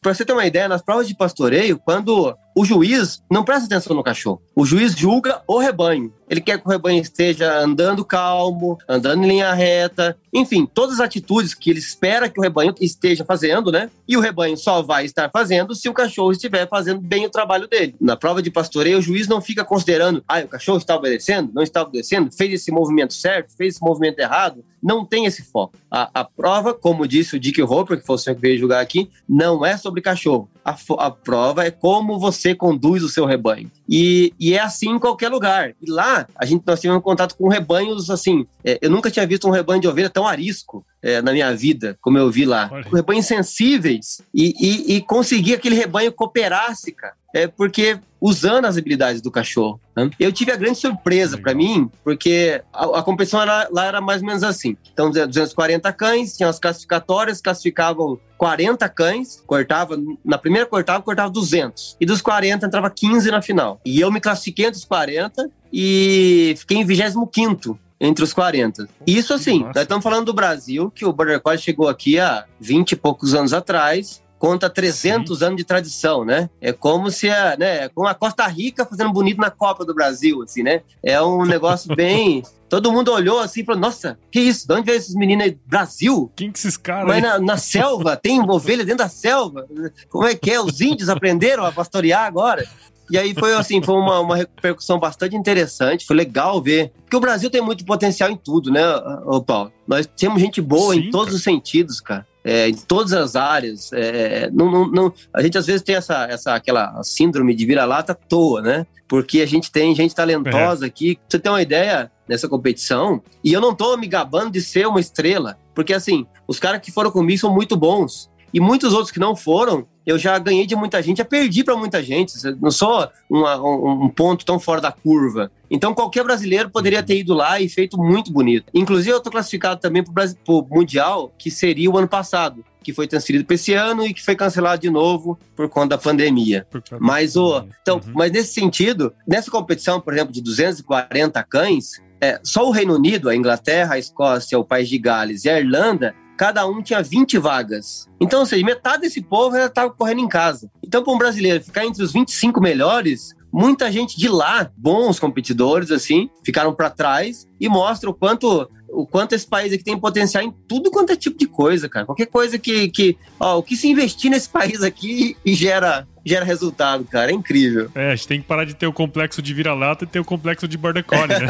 Para você ter uma ideia, nas provas de pastoreio, quando o juiz não presta atenção no cachorro. O juiz julga o rebanho. Ele quer que o rebanho esteja andando calmo, andando em linha reta, enfim, todas as atitudes que ele espera que o rebanho esteja fazendo, né? E o rebanho só vai estar fazendo se o cachorro estiver fazendo bem o trabalho dele. Na prova de pastoreio, o juiz não fica considerando, ah, o cachorro está obedecendo, não está obedecendo, fez esse movimento certo, fez esse movimento errado. Não tem esse foco. A, a prova, como disse o Dick Hopper, que foi o senhor que veio julgar aqui, não é sobre cachorro. A, a prova é como você conduz o seu rebanho. E, e, é assim em qualquer lugar. E lá, a gente, nós tivemos contato com rebanhos, assim, é, eu nunca tinha visto um rebanho de ovelha tão arisco é, na minha vida, como eu vi lá. Olha. Rebanhos sensíveis e, e, e conseguir aquele rebanho cooperasse, cara. É porque usando as habilidades do cachorro. Né? Eu tive a grande surpresa para mim, porque a, a competição era, lá era mais ou menos assim. Então, 240 cães, tinha as classificatórias, classificavam 40 cães, cortava, na primeira cortava, cortava 200. E dos 40 entrava 15 na final. E eu me classifiquei entre os 40 e fiquei em 25 entre os 40. Isso assim, Nossa. nós estamos falando do Brasil, que o Border Collie chegou aqui há 20 e poucos anos atrás, conta 300 Sim. anos de tradição, né? É como se a, né, como a Costa Rica fazendo bonito na Copa do Brasil, assim, né? É um [LAUGHS] negócio bem Todo mundo olhou assim e falou: Nossa, que isso? De onde veio esses meninos aí? Brasil? Quem que esses caras? Mas na, na, selva? Tem [LAUGHS] ovelha dentro da selva? Como é que é? Os índios aprenderam a pastorear agora? E aí foi assim, foi uma, uma repercussão bastante interessante, foi legal ver. Porque o Brasil tem muito potencial em tudo, né, ô Paulo? Nós temos gente boa Sim, em todos cara. os sentidos, cara. É, em todas as áreas. É, não, não, não, a gente às vezes tem essa, essa aquela síndrome de vira-lata à toa, né? Porque a gente tem gente talentosa é. aqui. Pra você ter uma ideia nessa competição, e eu não tô me gabando de ser uma estrela, porque assim, os caras que foram comigo são muito bons. E muitos outros que não foram, eu já ganhei de muita gente, já perdi para muita gente. Não sou uma, um, ponto tão fora da curva. Então, qualquer brasileiro poderia ter ido lá e feito muito bonito. Inclusive, eu estou classificado também para o Mundial, que seria o ano passado, que foi transferido para esse ano e que foi cancelado de novo por conta da pandemia. Mas, o, então, uhum. mas nesse sentido, nessa competição, por exemplo, de 240 cães, é, só o Reino Unido, a Inglaterra, a Escócia, o País de Gales e a Irlanda cada um tinha 20 vagas. Então, ou seja, metade desse povo já estava correndo em casa. Então, para um brasileiro ficar entre os 25 melhores, muita gente de lá, bons competidores, assim, ficaram para trás e mostra o quanto o quanto esse país aqui tem potencial em tudo quanto é tipo de coisa, cara. Qualquer coisa que, que ó, o que se investir nesse país aqui [LAUGHS] e gera gera resultado, cara. É incrível. É, a gente tem que parar de ter o complexo de vira-lata e ter o complexo de border collie, né?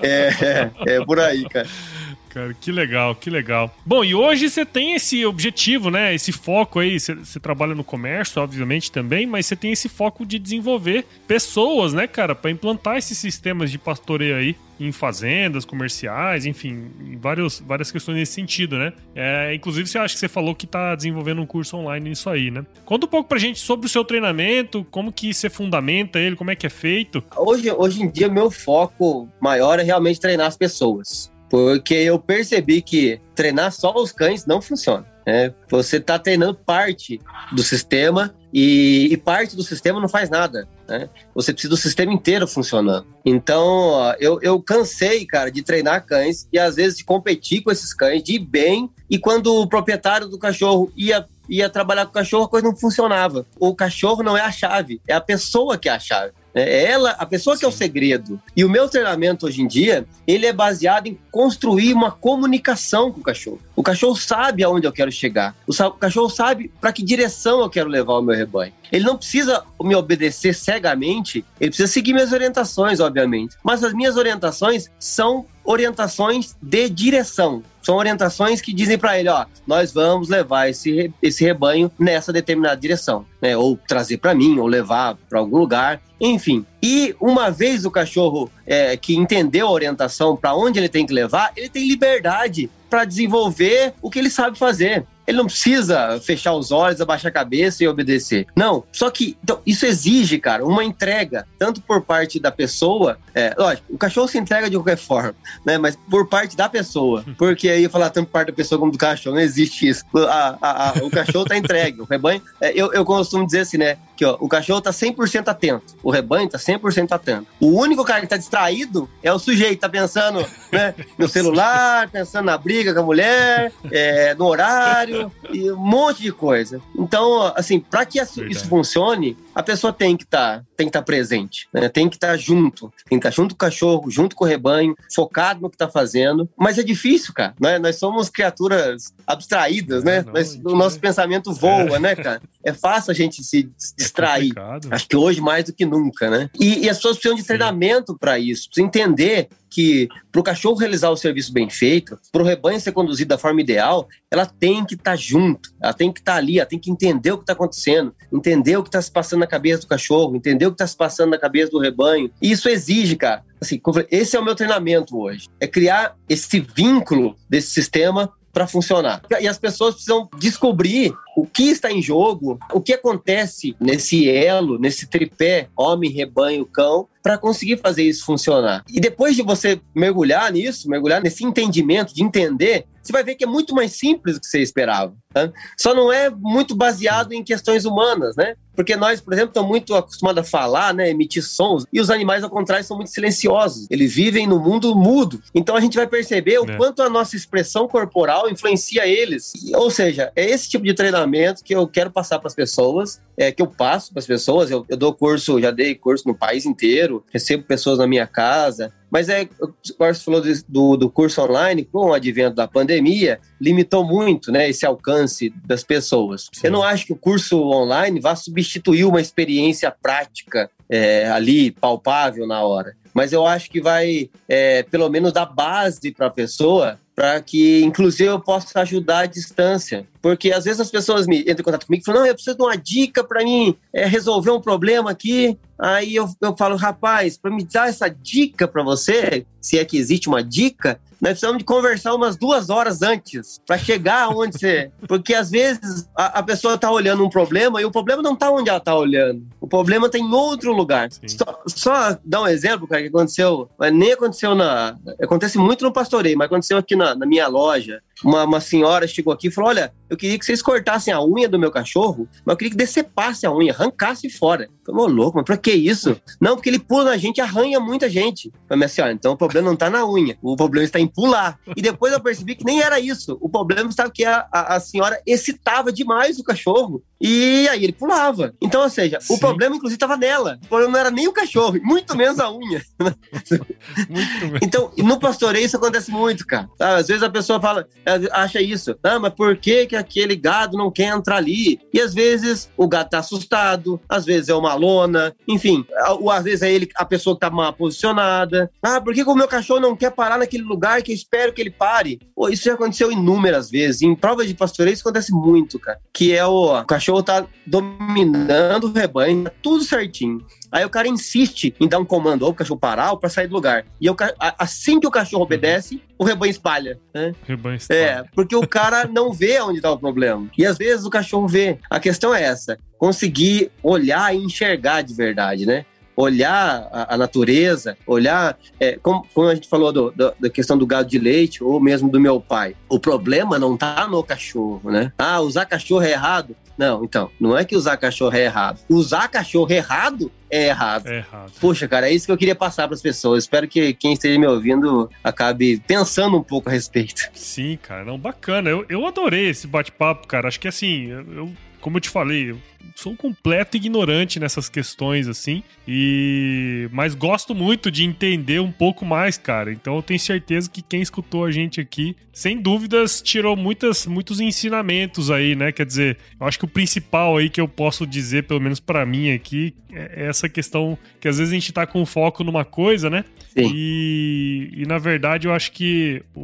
[LAUGHS] é, é, é por aí, cara [LAUGHS] cara, que legal, que legal. Bom, e hoje você tem esse objetivo, né? Esse foco aí. Você, trabalha no comércio, obviamente, também, mas você tem esse foco de desenvolver pessoas, né, cara, para implantar esses sistemas de pastoreio aí em fazendas comerciais, enfim, vários, várias questões nesse sentido, né? É, inclusive, você acha que você falou que está desenvolvendo um curso online nisso aí, né? Conta um pouco pra gente sobre o seu treinamento, como que você fundamenta ele, como é que é feito. Hoje, hoje em dia, meu foco maior é realmente treinar as pessoas. Porque eu percebi que treinar só os cães não funciona. Né? Você está treinando parte do sistema e, e, parte do sistema não faz nada. Né? Você precisa do sistema inteiro funcionando. Então, eu, eu cansei, cara, de treinar cães e às vezes de competir com esses cães, de ir bem. E quando o proprietário do cachorro ia ia trabalhar com o cachorro, a coisa não funcionava. O cachorro não é a chave, é a pessoa que é a chave. É ela, a pessoa Sim. que é o segredo. E o meu treinamento hoje em dia, ele é baseado em construir uma comunicação com o cachorro. O cachorro sabe aonde eu quero chegar. O, o cachorro sabe para que direção eu quero levar o meu rebanho. Ele não precisa me obedecer cegamente, ele precisa seguir minhas orientações, obviamente. Mas as minhas orientações são orientações de direção. São orientações que dizem para ele, ó, nós vamos levar esse, esse rebanho nessa determinada direção, né? Ou trazer para mim, ou levar para algum lugar, enfim. E uma vez o cachorro é, que entendeu a orientação para onde ele tem que levar, ele tem liberdade para desenvolver o que ele sabe fazer. Ele não precisa fechar os olhos, abaixar a cabeça e obedecer. Não. Só que então, isso exige, cara, uma entrega, tanto por parte da pessoa. É, lógico, o cachorro se entrega de qualquer forma, né? Mas por parte da pessoa. [LAUGHS] Porque aí falar tanto por parte da pessoa como do cachorro, não existe isso. A, a, a, o cachorro tá entregue. O rebanho. É, eu, eu costumo dizer assim, né? Que ó, o cachorro tá 100% atento. O rebanho tá 100% atento. O único cara que tá distraído é o sujeito, tá pensando né, no [LAUGHS] celular, pensando na briga com a mulher, é, no horário e um monte de coisa. Então, assim, para que isso funcione, a pessoa tem que estar tá, tem que estar tá presente, né? tem que estar tá junto, tem que estar tá junto com o cachorro, junto com o rebanho, focado no que está fazendo. Mas é difícil, cara. Né? Nós somos criaturas abstraídas, né? Não, Nós, o nosso é... pensamento voa, é. né, cara? É fácil a gente se distrair. É Acho que hoje mais do que nunca, né? E, e as pessoas precisam de treinamento para isso, precisam entender que para o cachorro realizar o serviço bem feito, para o rebanho ser conduzido da forma ideal, ela tem que estar tá junto, ela tem que estar tá ali, ela tem que entender o que está acontecendo, entender o que está se passando na cabeça do cachorro, entender o que está se passando na cabeça do rebanho. E isso exige, cara. Assim, esse é o meu treinamento hoje. É criar esse vínculo desse sistema para funcionar. E as pessoas precisam descobrir o que está em jogo, o que acontece nesse elo, nesse tripé homem, rebanho, cão, para conseguir fazer isso funcionar. E depois de você mergulhar nisso, mergulhar nesse entendimento, de entender, você vai ver que é muito mais simples do que você esperava. Tá? Só não é muito baseado em questões humanas, né? Porque nós, por exemplo, estamos muito acostumados a falar, né, emitir sons, e os animais, ao contrário, são muito silenciosos. Eles vivem no mundo mudo. Então a gente vai perceber o é. quanto a nossa expressão corporal influencia eles. Ou seja, é esse tipo de treinamento que eu quero passar para as pessoas, é, que eu passo para as pessoas. Eu, eu dou curso, já dei curso no país inteiro, recebo pessoas na minha casa, mas é, agora você falou do, do curso online, com o advento da pandemia, limitou muito né, esse alcance das pessoas. Sim. Eu não acho que o curso online vá substituir uma experiência prática é, ali, palpável na hora. Mas eu acho que vai, é, pelo menos, dar base para a pessoa para que, inclusive, eu possa ajudar à distância. Porque às vezes as pessoas me entram em contato comigo e falam: não, eu preciso de uma dica para mim é, resolver um problema aqui. Aí eu, eu falo, rapaz, para me dar essa dica para você, se é que existe uma dica, nós precisamos de conversar umas duas horas antes para chegar onde você. [LAUGHS] Porque às vezes a, a pessoa está olhando um problema e o problema não está onde ela está olhando. O problema está em outro lugar. Só, só, dar um exemplo, cara, que aconteceu. Mas nem aconteceu na. Acontece muito no pastoreio, mas aconteceu aqui na, na minha loja uma, uma senhora chegou aqui e falou: Olha, eu queria que vocês cortassem a unha do meu cachorro, mas eu queria que decepasse a unha, arrancasse fora. Falei, louco, mas pra que isso? Não, porque ele pula na gente arranha muita gente. Falei, senhora, então o problema não tá na unha, o problema está em pular. E depois eu percebi que nem era isso. O problema estava que a, a, a senhora excitava demais o cachorro. E aí ele pulava. Então, ou seja, Sim. o problema, inclusive, estava nela. O problema não era nem o cachorro, muito menos a unha. [LAUGHS] muito então, no pastoreio isso acontece muito, cara. Às vezes a pessoa fala, acha isso. Ah, mas por que, que aquele gado não quer entrar ali? E às vezes o gado tá assustado, às vezes é uma lona, enfim, ou às vezes é ele, a pessoa que tá mal posicionada. Ah, por que, que o meu cachorro não quer parar naquele lugar que eu espero que ele pare? Pô, isso já aconteceu inúmeras vezes. Em provas de pastoreio isso acontece muito, cara. Que é o, o cachorro tá dominando o rebanho, tá tudo certinho. Aí o cara insiste em dar um comando ou o cachorro parar ou para sair do lugar. E eu, assim que o cachorro obedece, o rebanho espalha. Né? Rebanho espalha. É, porque o cara não vê onde está o problema. E às vezes o cachorro vê. A questão é essa: conseguir olhar e enxergar de verdade, né? olhar a, a, natureza, olhar, é, como, como, a gente falou do, do, da questão do gado de leite, ou mesmo do meu pai. O problema não tá no cachorro, né? Ah, usar cachorro é errado. Não, então, não é que usar cachorro é errado. Usar cachorro errado é errado. É errado. Poxa, cara, é isso que eu queria passar para as pessoas. Espero que quem esteja me ouvindo acabe pensando um pouco a respeito. Sim, cara, não, bacana. Eu, eu adorei esse bate-papo, cara. Acho que assim, eu, como eu te falei, eu sou um completo ignorante nessas questões, assim. E. Mas gosto muito de entender um pouco mais, cara. Então eu tenho certeza que quem escutou a gente aqui, sem dúvidas, tirou muitas, muitos ensinamentos aí, né? Quer dizer, eu acho que o principal aí que eu posso dizer, pelo menos para mim aqui, é essa questão que às vezes a gente tá com foco numa coisa, né? Sim. E, e na verdade eu acho que o,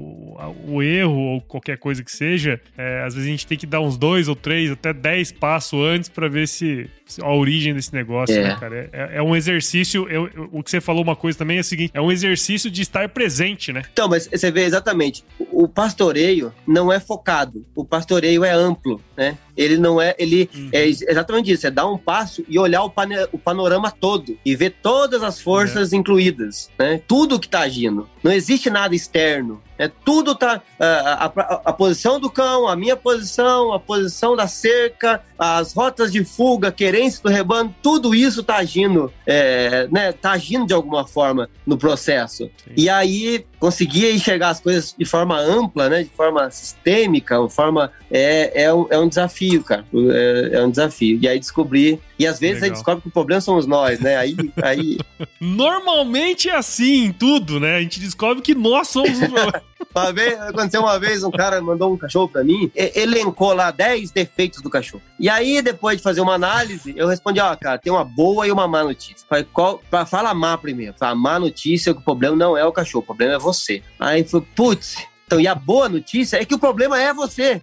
o erro ou qualquer coisa que seja, é, às vezes a gente tem que dar uns dois ou três, até dez passos antes para ver se, se, a origem desse negócio, é. né, cara? É, é um exercício. Eu, eu, o que você falou uma coisa também é o seguinte: é um exercício de estar presente, né? Então, mas você vê exatamente. O pastoreio não é focado, o pastoreio é amplo, né? Ele não é. Ele uhum. é exatamente isso: é dar um passo e olhar o, o panorama todo e ver todas as forças é. incluídas, né? Tudo que está agindo. Não existe nada externo. É, tudo tá. A, a, a, posição do cão, a minha posição, a posição da cerca, as rotas de fuga, a querência do rebanho, tudo isso tá agindo, é, né? Tá agindo de alguma forma no processo. Sim. E aí conseguir enxergar as coisas de forma ampla, né? De forma sistêmica, de forma. É, é, é um desafio, cara. É, é um desafio. E aí descobrir. E às vezes Legal. aí descobre que o problema somos nós, né? Aí. aí... [LAUGHS] Normalmente é assim, tudo, né? A gente descobre que nós somos o problema. [LAUGHS] Uma vez, aconteceu uma vez, um cara mandou um cachorro pra mim, elencou lá 10 defeitos do cachorro. E aí, depois de fazer uma análise, eu respondi, ó, oh, cara, tem uma boa e uma má notícia. Falei, qual, fala má primeiro. Fala, a má notícia é que o problema não é o cachorro, o problema é você. Aí foi, putz, então, e a boa notícia é que o problema é você.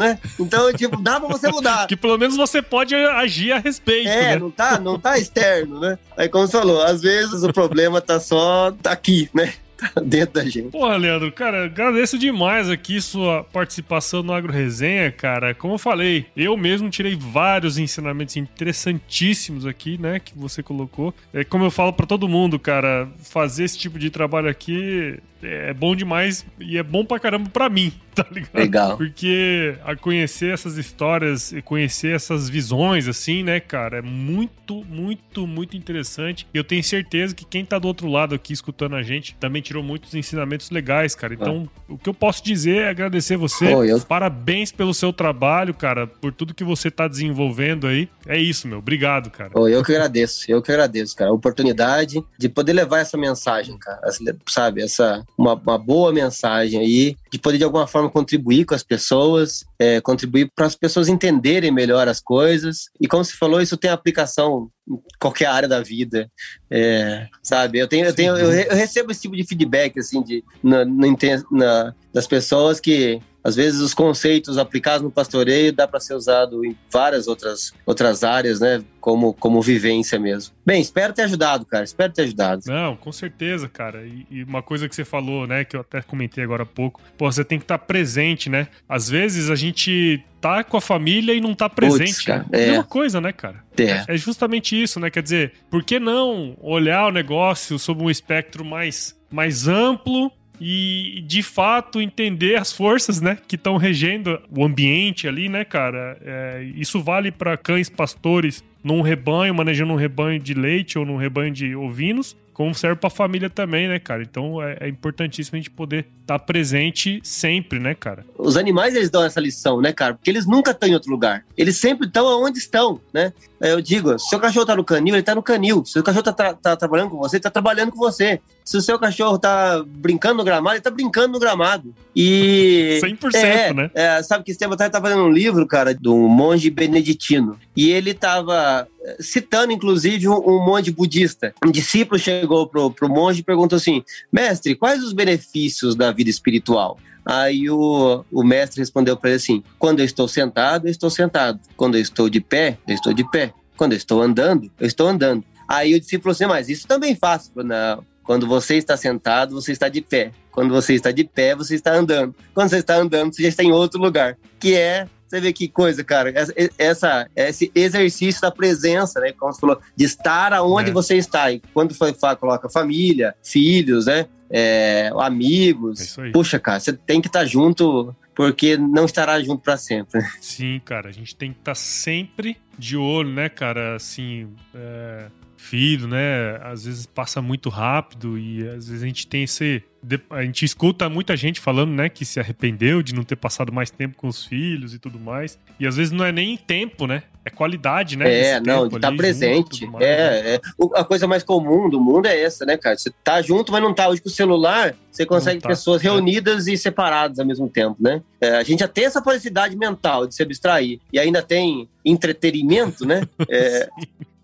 Né? Então, tipo, dá pra você mudar. [LAUGHS] que pelo menos você pode agir a respeito. É, né? não, tá, não tá externo, né? Aí, como você falou, às vezes o problema tá só aqui, né? [LAUGHS] dentro da gente. Porra, Leandro, cara, agradeço demais aqui sua participação no Agro Resenha, cara. Como eu falei, eu mesmo tirei vários ensinamentos interessantíssimos aqui, né, que você colocou. É como eu falo para todo mundo, cara, fazer esse tipo de trabalho aqui é bom demais e é bom pra caramba pra mim, [LAUGHS] tá ligado? Legal. Porque a conhecer essas histórias e conhecer essas visões, assim, né, cara, é muito, muito, muito interessante. E eu tenho certeza que quem tá do outro lado aqui escutando a gente também tirou muitos ensinamentos legais, cara. Então, ah. o que eu posso dizer é agradecer você. Oh, eu... Parabéns pelo seu trabalho, cara, por tudo que você tá desenvolvendo aí. É isso, meu. Obrigado, cara. Oh, eu que agradeço, eu que agradeço, cara. A oportunidade de poder levar essa mensagem, cara. Sabe, essa uma, uma boa mensagem aí, de poder de alguma forma contribuir com as pessoas, é, contribuir para as pessoas entenderem melhor as coisas. E como você falou, isso tem aplicação em qualquer área da vida, é, sabe? Eu tenho, eu tenho, eu, recebo esse tipo de feedback assim de na, na, das pessoas que às vezes os conceitos aplicados no pastoreio dá para ser usado em várias outras, outras áreas, né? Como, como vivência mesmo. Bem, espero ter ajudado, cara. Espero ter ajudado. Não, com certeza, cara. E, e uma coisa que você falou, né? Que eu até comentei agora há pouco. Pô, você tem que estar tá presente, né? Às vezes a gente tá com a família e não tá presente. Puts, cara, é. uma coisa, né, cara? É. é justamente isso, né? Quer dizer, por que não olhar o negócio sob um espectro mais, mais amplo e de fato entender as forças, né, que estão regendo o ambiente ali, né, cara. É, isso vale para cães pastores num rebanho, manejando um rebanho de leite ou num rebanho de ovinos, como serve para a família também, né, cara? Então é, é importantíssimo a gente poder estar tá presente sempre, né, cara? Os animais eles dão essa lição, né, cara? Porque eles nunca estão em outro lugar. Eles sempre estão onde estão, né? Eu digo, se o cachorro tá no canil, ele tá no canil. Se o cachorro tá, tá trabalhando com você, ele tá trabalhando com você. Se o seu cachorro tá brincando no gramado, ele tá brincando no gramado. E. 100%, é, né? É, sabe que esse tempo atrás eu tava fazendo um livro, cara, do monge beneditino. E ele tava eh, citando, inclusive, um, um monge budista. Um discípulo chegou pro, pro monge e perguntou assim: Mestre, quais os benefícios da vida espiritual? Aí o, o mestre respondeu para ele assim: quando eu estou sentado, eu estou sentado. Quando eu estou de pé, eu estou de pé. Quando eu estou andando, eu estou andando. Aí o discípulo falou assim: mas isso também faço. Não. Quando você está sentado, você está de pé. Quando você está de pé, você está andando. Quando você está andando, você já está em outro lugar. Que é você vê que coisa, cara. Essa, esse exercício da presença, né? Como você falou, de estar aonde é. você está. E quando foi, coloca família, filhos, né? É, amigos. É Puxa, cara, você tem que estar junto porque não estará junto para sempre. Sim, cara, a gente tem que estar sempre de olho, né, cara? Assim, é, filho, né? Às vezes passa muito rápido e às vezes a gente tem esse a gente escuta muita gente falando, né, que se arrependeu de não ter passado mais tempo com os filhos e tudo mais. E às vezes não é nem tempo, né? É qualidade, né? É, não, de estar tá presente. Junto, é, né? é. A coisa mais comum do mundo é essa, né, cara? Você tá junto, mas não tá. Hoje com o celular, você consegue tá. pessoas é. reunidas é. e separadas ao mesmo tempo, né? É, a gente já tem essa capacidade mental de se abstrair. E ainda tem entretenimento, né? [LAUGHS] É,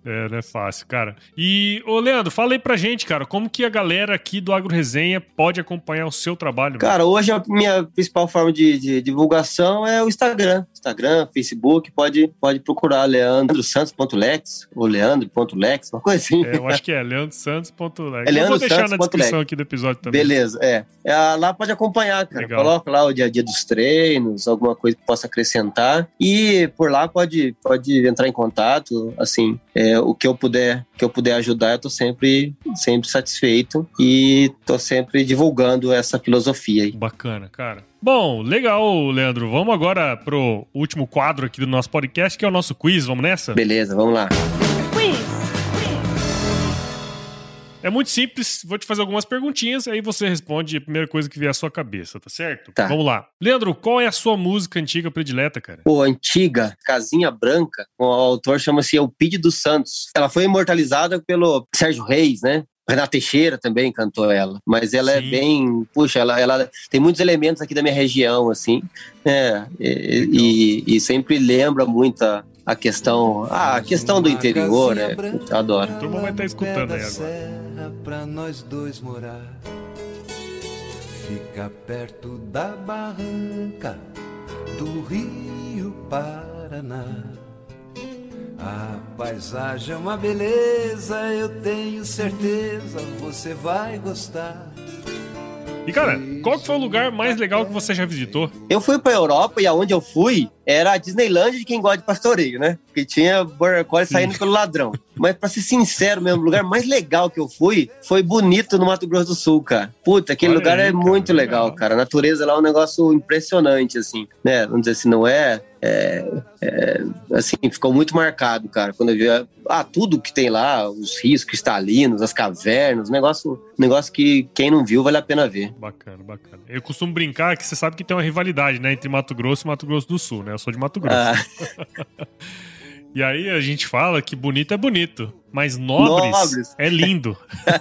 é, não é fácil, cara. E, ô Leandro, fala aí pra gente, cara, como que a galera aqui do Agro Resenha pode acompanhar o seu trabalho? Cara, hoje a minha principal forma de, de, divulgação é o Instagram. Instagram, Facebook, pode, pode procurar leandrosantos.lex ou leandro.lex, uma coisa assim. É, eu acho que é leandrosantos.lex. É Leandro eu vou deixar na descrição aqui do episódio também. Beleza, é. é. Lá pode acompanhar, cara. Legal. Coloca lá o dia a dia dos treinos, alguma coisa que possa acrescentar. E por lá pode, pode entrar em contato, assim, é, o que eu puder que eu puder ajudar, eu tô sempre sempre satisfeito e tô sempre divulgando essa filosofia aí. Bacana, cara. Bom, legal, Leandro. Vamos agora pro último quadro aqui do nosso podcast, que é o nosso quiz. Vamos nessa? Beleza, vamos lá. É muito simples, vou te fazer algumas perguntinhas, aí você responde a primeira coisa que vier à sua cabeça, tá certo? Tá. Vamos lá. Leandro, qual é a sua música antiga predileta, cara? Pô, antiga, Casinha Branca, o autor chama-se Elpide dos Santos. Ela foi imortalizada pelo Sérgio Reis, né? Renata Teixeira também cantou ela, mas ela é Sim. é bem, puxa, ela, ela tem muitos elementos aqui da minha região, assim, é, e, e, e sempre lembra muito a, a questão, ah, a questão do interior, né? Eu adoro. A turma vai estar tá escutando aí agora. Pra nós dois morar. Fica perto da barranca do Rio Paraná. A paisagem é uma beleza, eu tenho certeza você vai gostar. E cara, qual que foi o lugar mais legal que você já visitou? Eu fui pra Europa e aonde eu fui era a Disneyland de quem gosta de pastoreio, né? Que tinha Border saindo pelo ladrão. Mas pra ser sincero mesmo, o lugar mais legal que eu fui foi bonito no Mato Grosso do Sul, cara. Puta, aquele Olha lugar aí, é cara, muito legal, legal, cara. A natureza lá é um negócio impressionante, assim, né? Vamos dizer assim, não é é, é, assim, ficou muito marcado, cara, quando eu vi ah, tudo que tem lá, os rios cristalinos, as cavernas, negócio, negócio que quem não viu vale a pena ver. Bacana, bacana. Eu costumo brincar que você sabe que tem uma rivalidade, né, entre Mato Grosso e Mato Grosso do Sul, né? Eu sou de Mato Grosso. Ah. [LAUGHS] e aí a gente fala que bonito é bonito, mas Nobres, Nobres. é lindo.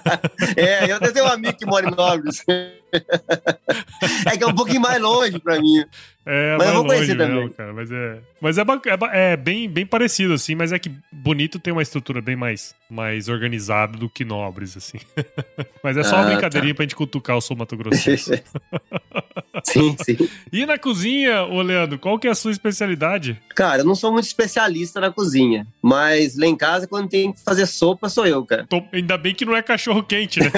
[LAUGHS] é, eu tenho um amigo que mora em Nobres. [LAUGHS] [LAUGHS] é que é um pouquinho mais longe pra mim. É, mas eu vou conhecer também. Mesmo, cara, mas é, mas é, é, é, bem, bem parecido, assim, mas é que Bonito tem uma estrutura bem mais, mais organizada do que Nobres, assim. [LAUGHS] mas é só ah, uma brincadeirinha tá. pra gente cutucar o Sul Mato Grosso. [LAUGHS] sim, sim. E na cozinha, ô Leandro, qual que é a sua especialidade? Cara, eu não sou muito especialista na cozinha, mas lá em casa, quando tem que fazer sopa, sou eu, cara. Tô, ainda bem que não é cachorro quente, né?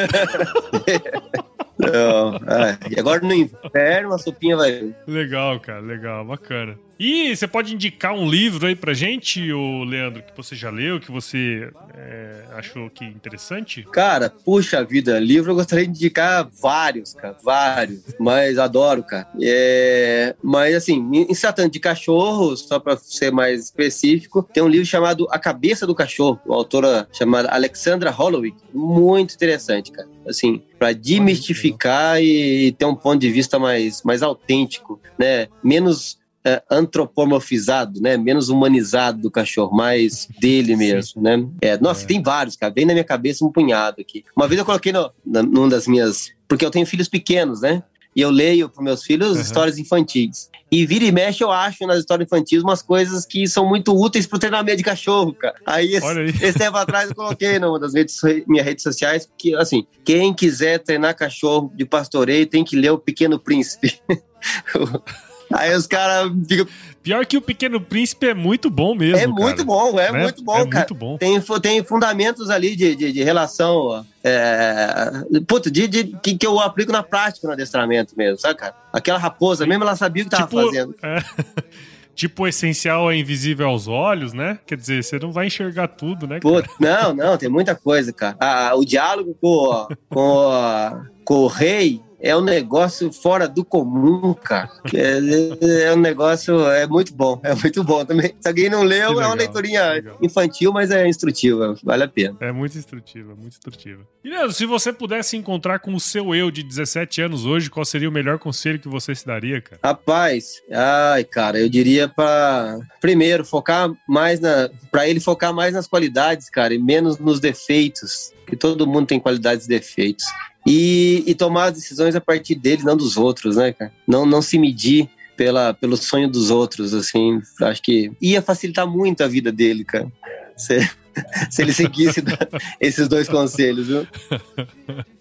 Não, é. E agora no inverno a sopinha vai. Legal, cara, legal, bacana. E você pode indicar um livro aí pra gente, o Leandro, que você já leu, que você é, achou que interessante? Cara, puxa vida, livro eu gostaria de indicar vários, cara, vários. Mas adoro, cara. É, mas assim, em tratando de cachorro, só pra ser mais específico, tem um livro chamado A Cabeça do Cachorro, uma autora chamada Alexandra Holloway. Muito interessante, cara. Assim, para demistificar e ter um ponto de vista mais, mais autêntico, né? Menos é, antropomorfizado, né? Menos humanizado do cachorro, mais dele mesmo, né? É, nossa, é. tem vários, cara. Vem na minha cabeça um punhado aqui. Uma vez eu coloquei no, na, numa das minhas... Porque eu tenho filhos pequenos, né? E eu leio para meus filhos uhum. histórias infantis. E vira e mexe, eu acho nas histórias infantis umas coisas que são muito úteis pro treinamento de cachorro, cara. Aí, esse, aí. esse tempo atrás, eu coloquei numa das redes, minhas redes sociais que, assim, quem quiser treinar cachorro de pastoreio tem que ler O Pequeno Príncipe. [LAUGHS] Aí os caras ficam. Pior que o Pequeno Príncipe é muito bom mesmo. É muito bom, é, é, muito bom, é cara. Muito bom. Tem, tem fundamentos ali de, de, de relação. É, puta, de, de, que, que eu aplico na prática no adestramento mesmo, sabe, cara? Aquela raposa mesmo, ela sabia o que tipo, tava fazendo. É. [LAUGHS] tipo, o essencial é invisível aos olhos, né? Quer dizer, você não vai enxergar tudo, né? Puta, não, não, tem muita coisa, cara. Ah, o diálogo com, com, com o rei é um negócio fora do comum, cara. É, é, um negócio, é muito bom, é muito bom também. Se alguém não leu, legal, é uma leiturinha legal. infantil, mas é instrutiva, vale a pena. É muito instrutiva, muito instrutiva. E Leandro, se você pudesse encontrar com o seu eu de 17 anos hoje, qual seria o melhor conselho que você se daria, cara? Rapaz, ai, cara, eu diria para primeiro focar mais na, para ele focar mais nas qualidades, cara, e menos nos defeitos, que todo mundo tem qualidades e defeitos e, e tomar as decisões a partir dele, não dos outros, né, cara? Não, não se medir pela, pelo sonho dos outros, assim, acho que ia facilitar muito a vida dele, cara. Se, [LAUGHS] se ele seguisse [LAUGHS] esses dois conselhos, viu? [LAUGHS]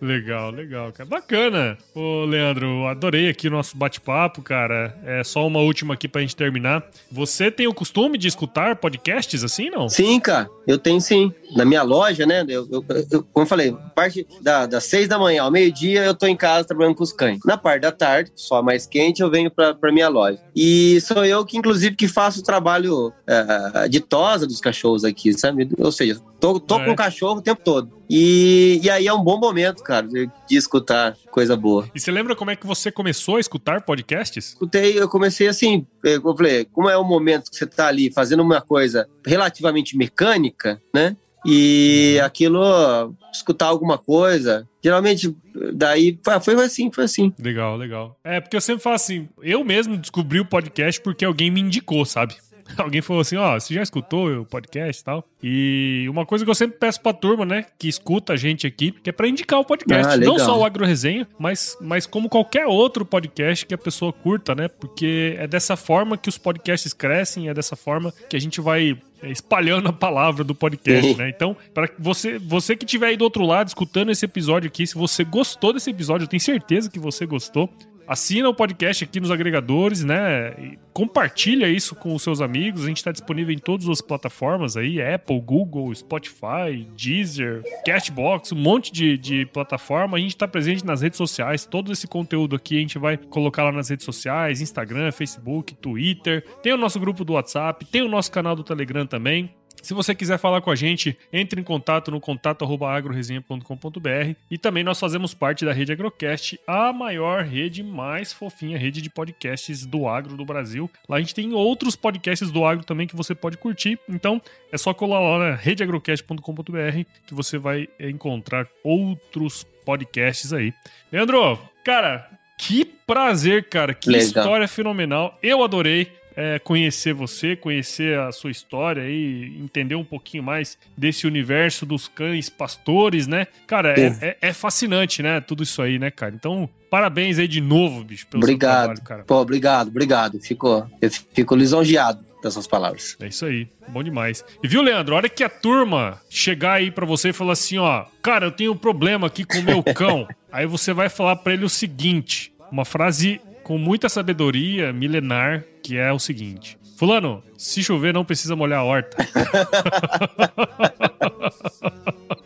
legal, legal, cara. Bacana. Ô, Leandro, adorei aqui o nosso bate-papo, cara. É só uma última aqui pra gente terminar. Você tem o costume de escutar podcasts assim, não? Sim, cara. Eu tenho sim. Na minha loja, né? Eu, eu, eu como eu falei, parte da, das seis da manhã ao meio-dia eu tô em casa trabalhando com os cães. Na parte da tarde, só mais quente, eu venho pra, pra minha loja. E sou eu que, inclusive, que faço o trabalho uh, de tosa dos cachorros aqui, sabe? Ou seja, tô, tô é. com o cachorro o tempo todo. E, e aí é um bom momento, cara, de, de, escutar coisa boa. E você lembra como é que você começou a escutar podcasts? Escutei, eu comecei assim, eu falei, como é o momento que você tá ali fazendo uma coisa relativamente mecânica, né? E aquilo, escutar alguma coisa, geralmente daí foi assim, foi assim. Legal, legal. É, porque eu sempre falo assim, eu mesmo descobri o podcast porque alguém me indicou, sabe? [LAUGHS] alguém falou assim: ó, oh, você já escutou o podcast e tal? E uma coisa que eu sempre peço pra turma, né, que escuta a gente aqui, que é pra indicar o podcast. Ah, Não só o Agro Resenha, mas, mas como qualquer outro podcast que a pessoa curta, né? Porque é dessa forma que os podcasts crescem, é dessa forma que a gente vai é, espalhando a palavra do podcast, né? Então, para você, você que estiver aí do outro lado escutando esse episódio aqui, se você gostou desse episódio, eu tenho certeza que você gostou. Assina o podcast aqui nos agregadores, né? E compartilha isso com os seus amigos. A gente está disponível em todas as plataformas aí: Apple, Google, Spotify, Deezer, Castbox, um monte de, de plataforma. A gente está presente nas redes sociais. Todo esse conteúdo aqui a gente vai colocar lá nas redes sociais: Instagram, Facebook, Twitter. Tem o nosso grupo do WhatsApp, tem o nosso canal do Telegram também. Se você quiser falar com a gente, entre em contato no contato@agroresenha.com.br e também nós fazemos parte da Rede Agrocast, a maior rede mais fofinha, rede de podcasts do agro do Brasil. Lá a gente tem outros podcasts do agro também que você pode curtir. Então, é só colar lá na redeagrocast.com.br que você vai encontrar outros podcasts aí. Leandro, cara, que prazer, cara. Que Legal. história fenomenal. Eu adorei é, conhecer você, conhecer a sua história e entender um pouquinho mais desse universo dos cães pastores, né? Cara, é, é, é, fascinante, né? Tudo isso aí, né, cara? Então, parabéns aí de novo, bicho, pelo obrigado. trabalho, cara. Pô, obrigado, obrigado. Fico, eu fico lisonjeado dessas palavras. É isso aí, bom demais. E viu, Leandro, a hora que a turma chegar aí para você e falar assim, ó, cara, eu tenho um problema aqui com o meu cão, [LAUGHS] aí você vai falar para ele o seguinte, uma frase com muita sabedoria milenar, que é o seguinte: Fulano, se chover não precisa molhar a horta. [LAUGHS]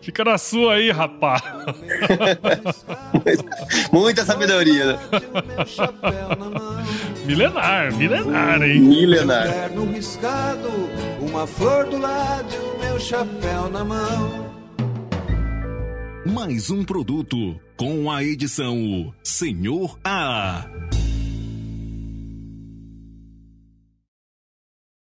Fica na sua aí, rapá. [LAUGHS] Muita sabedoria. milenar, milenar, hein? Milenar. uma flor do lado, meu chapéu na mão. Mais um produto com a edição Senhor A.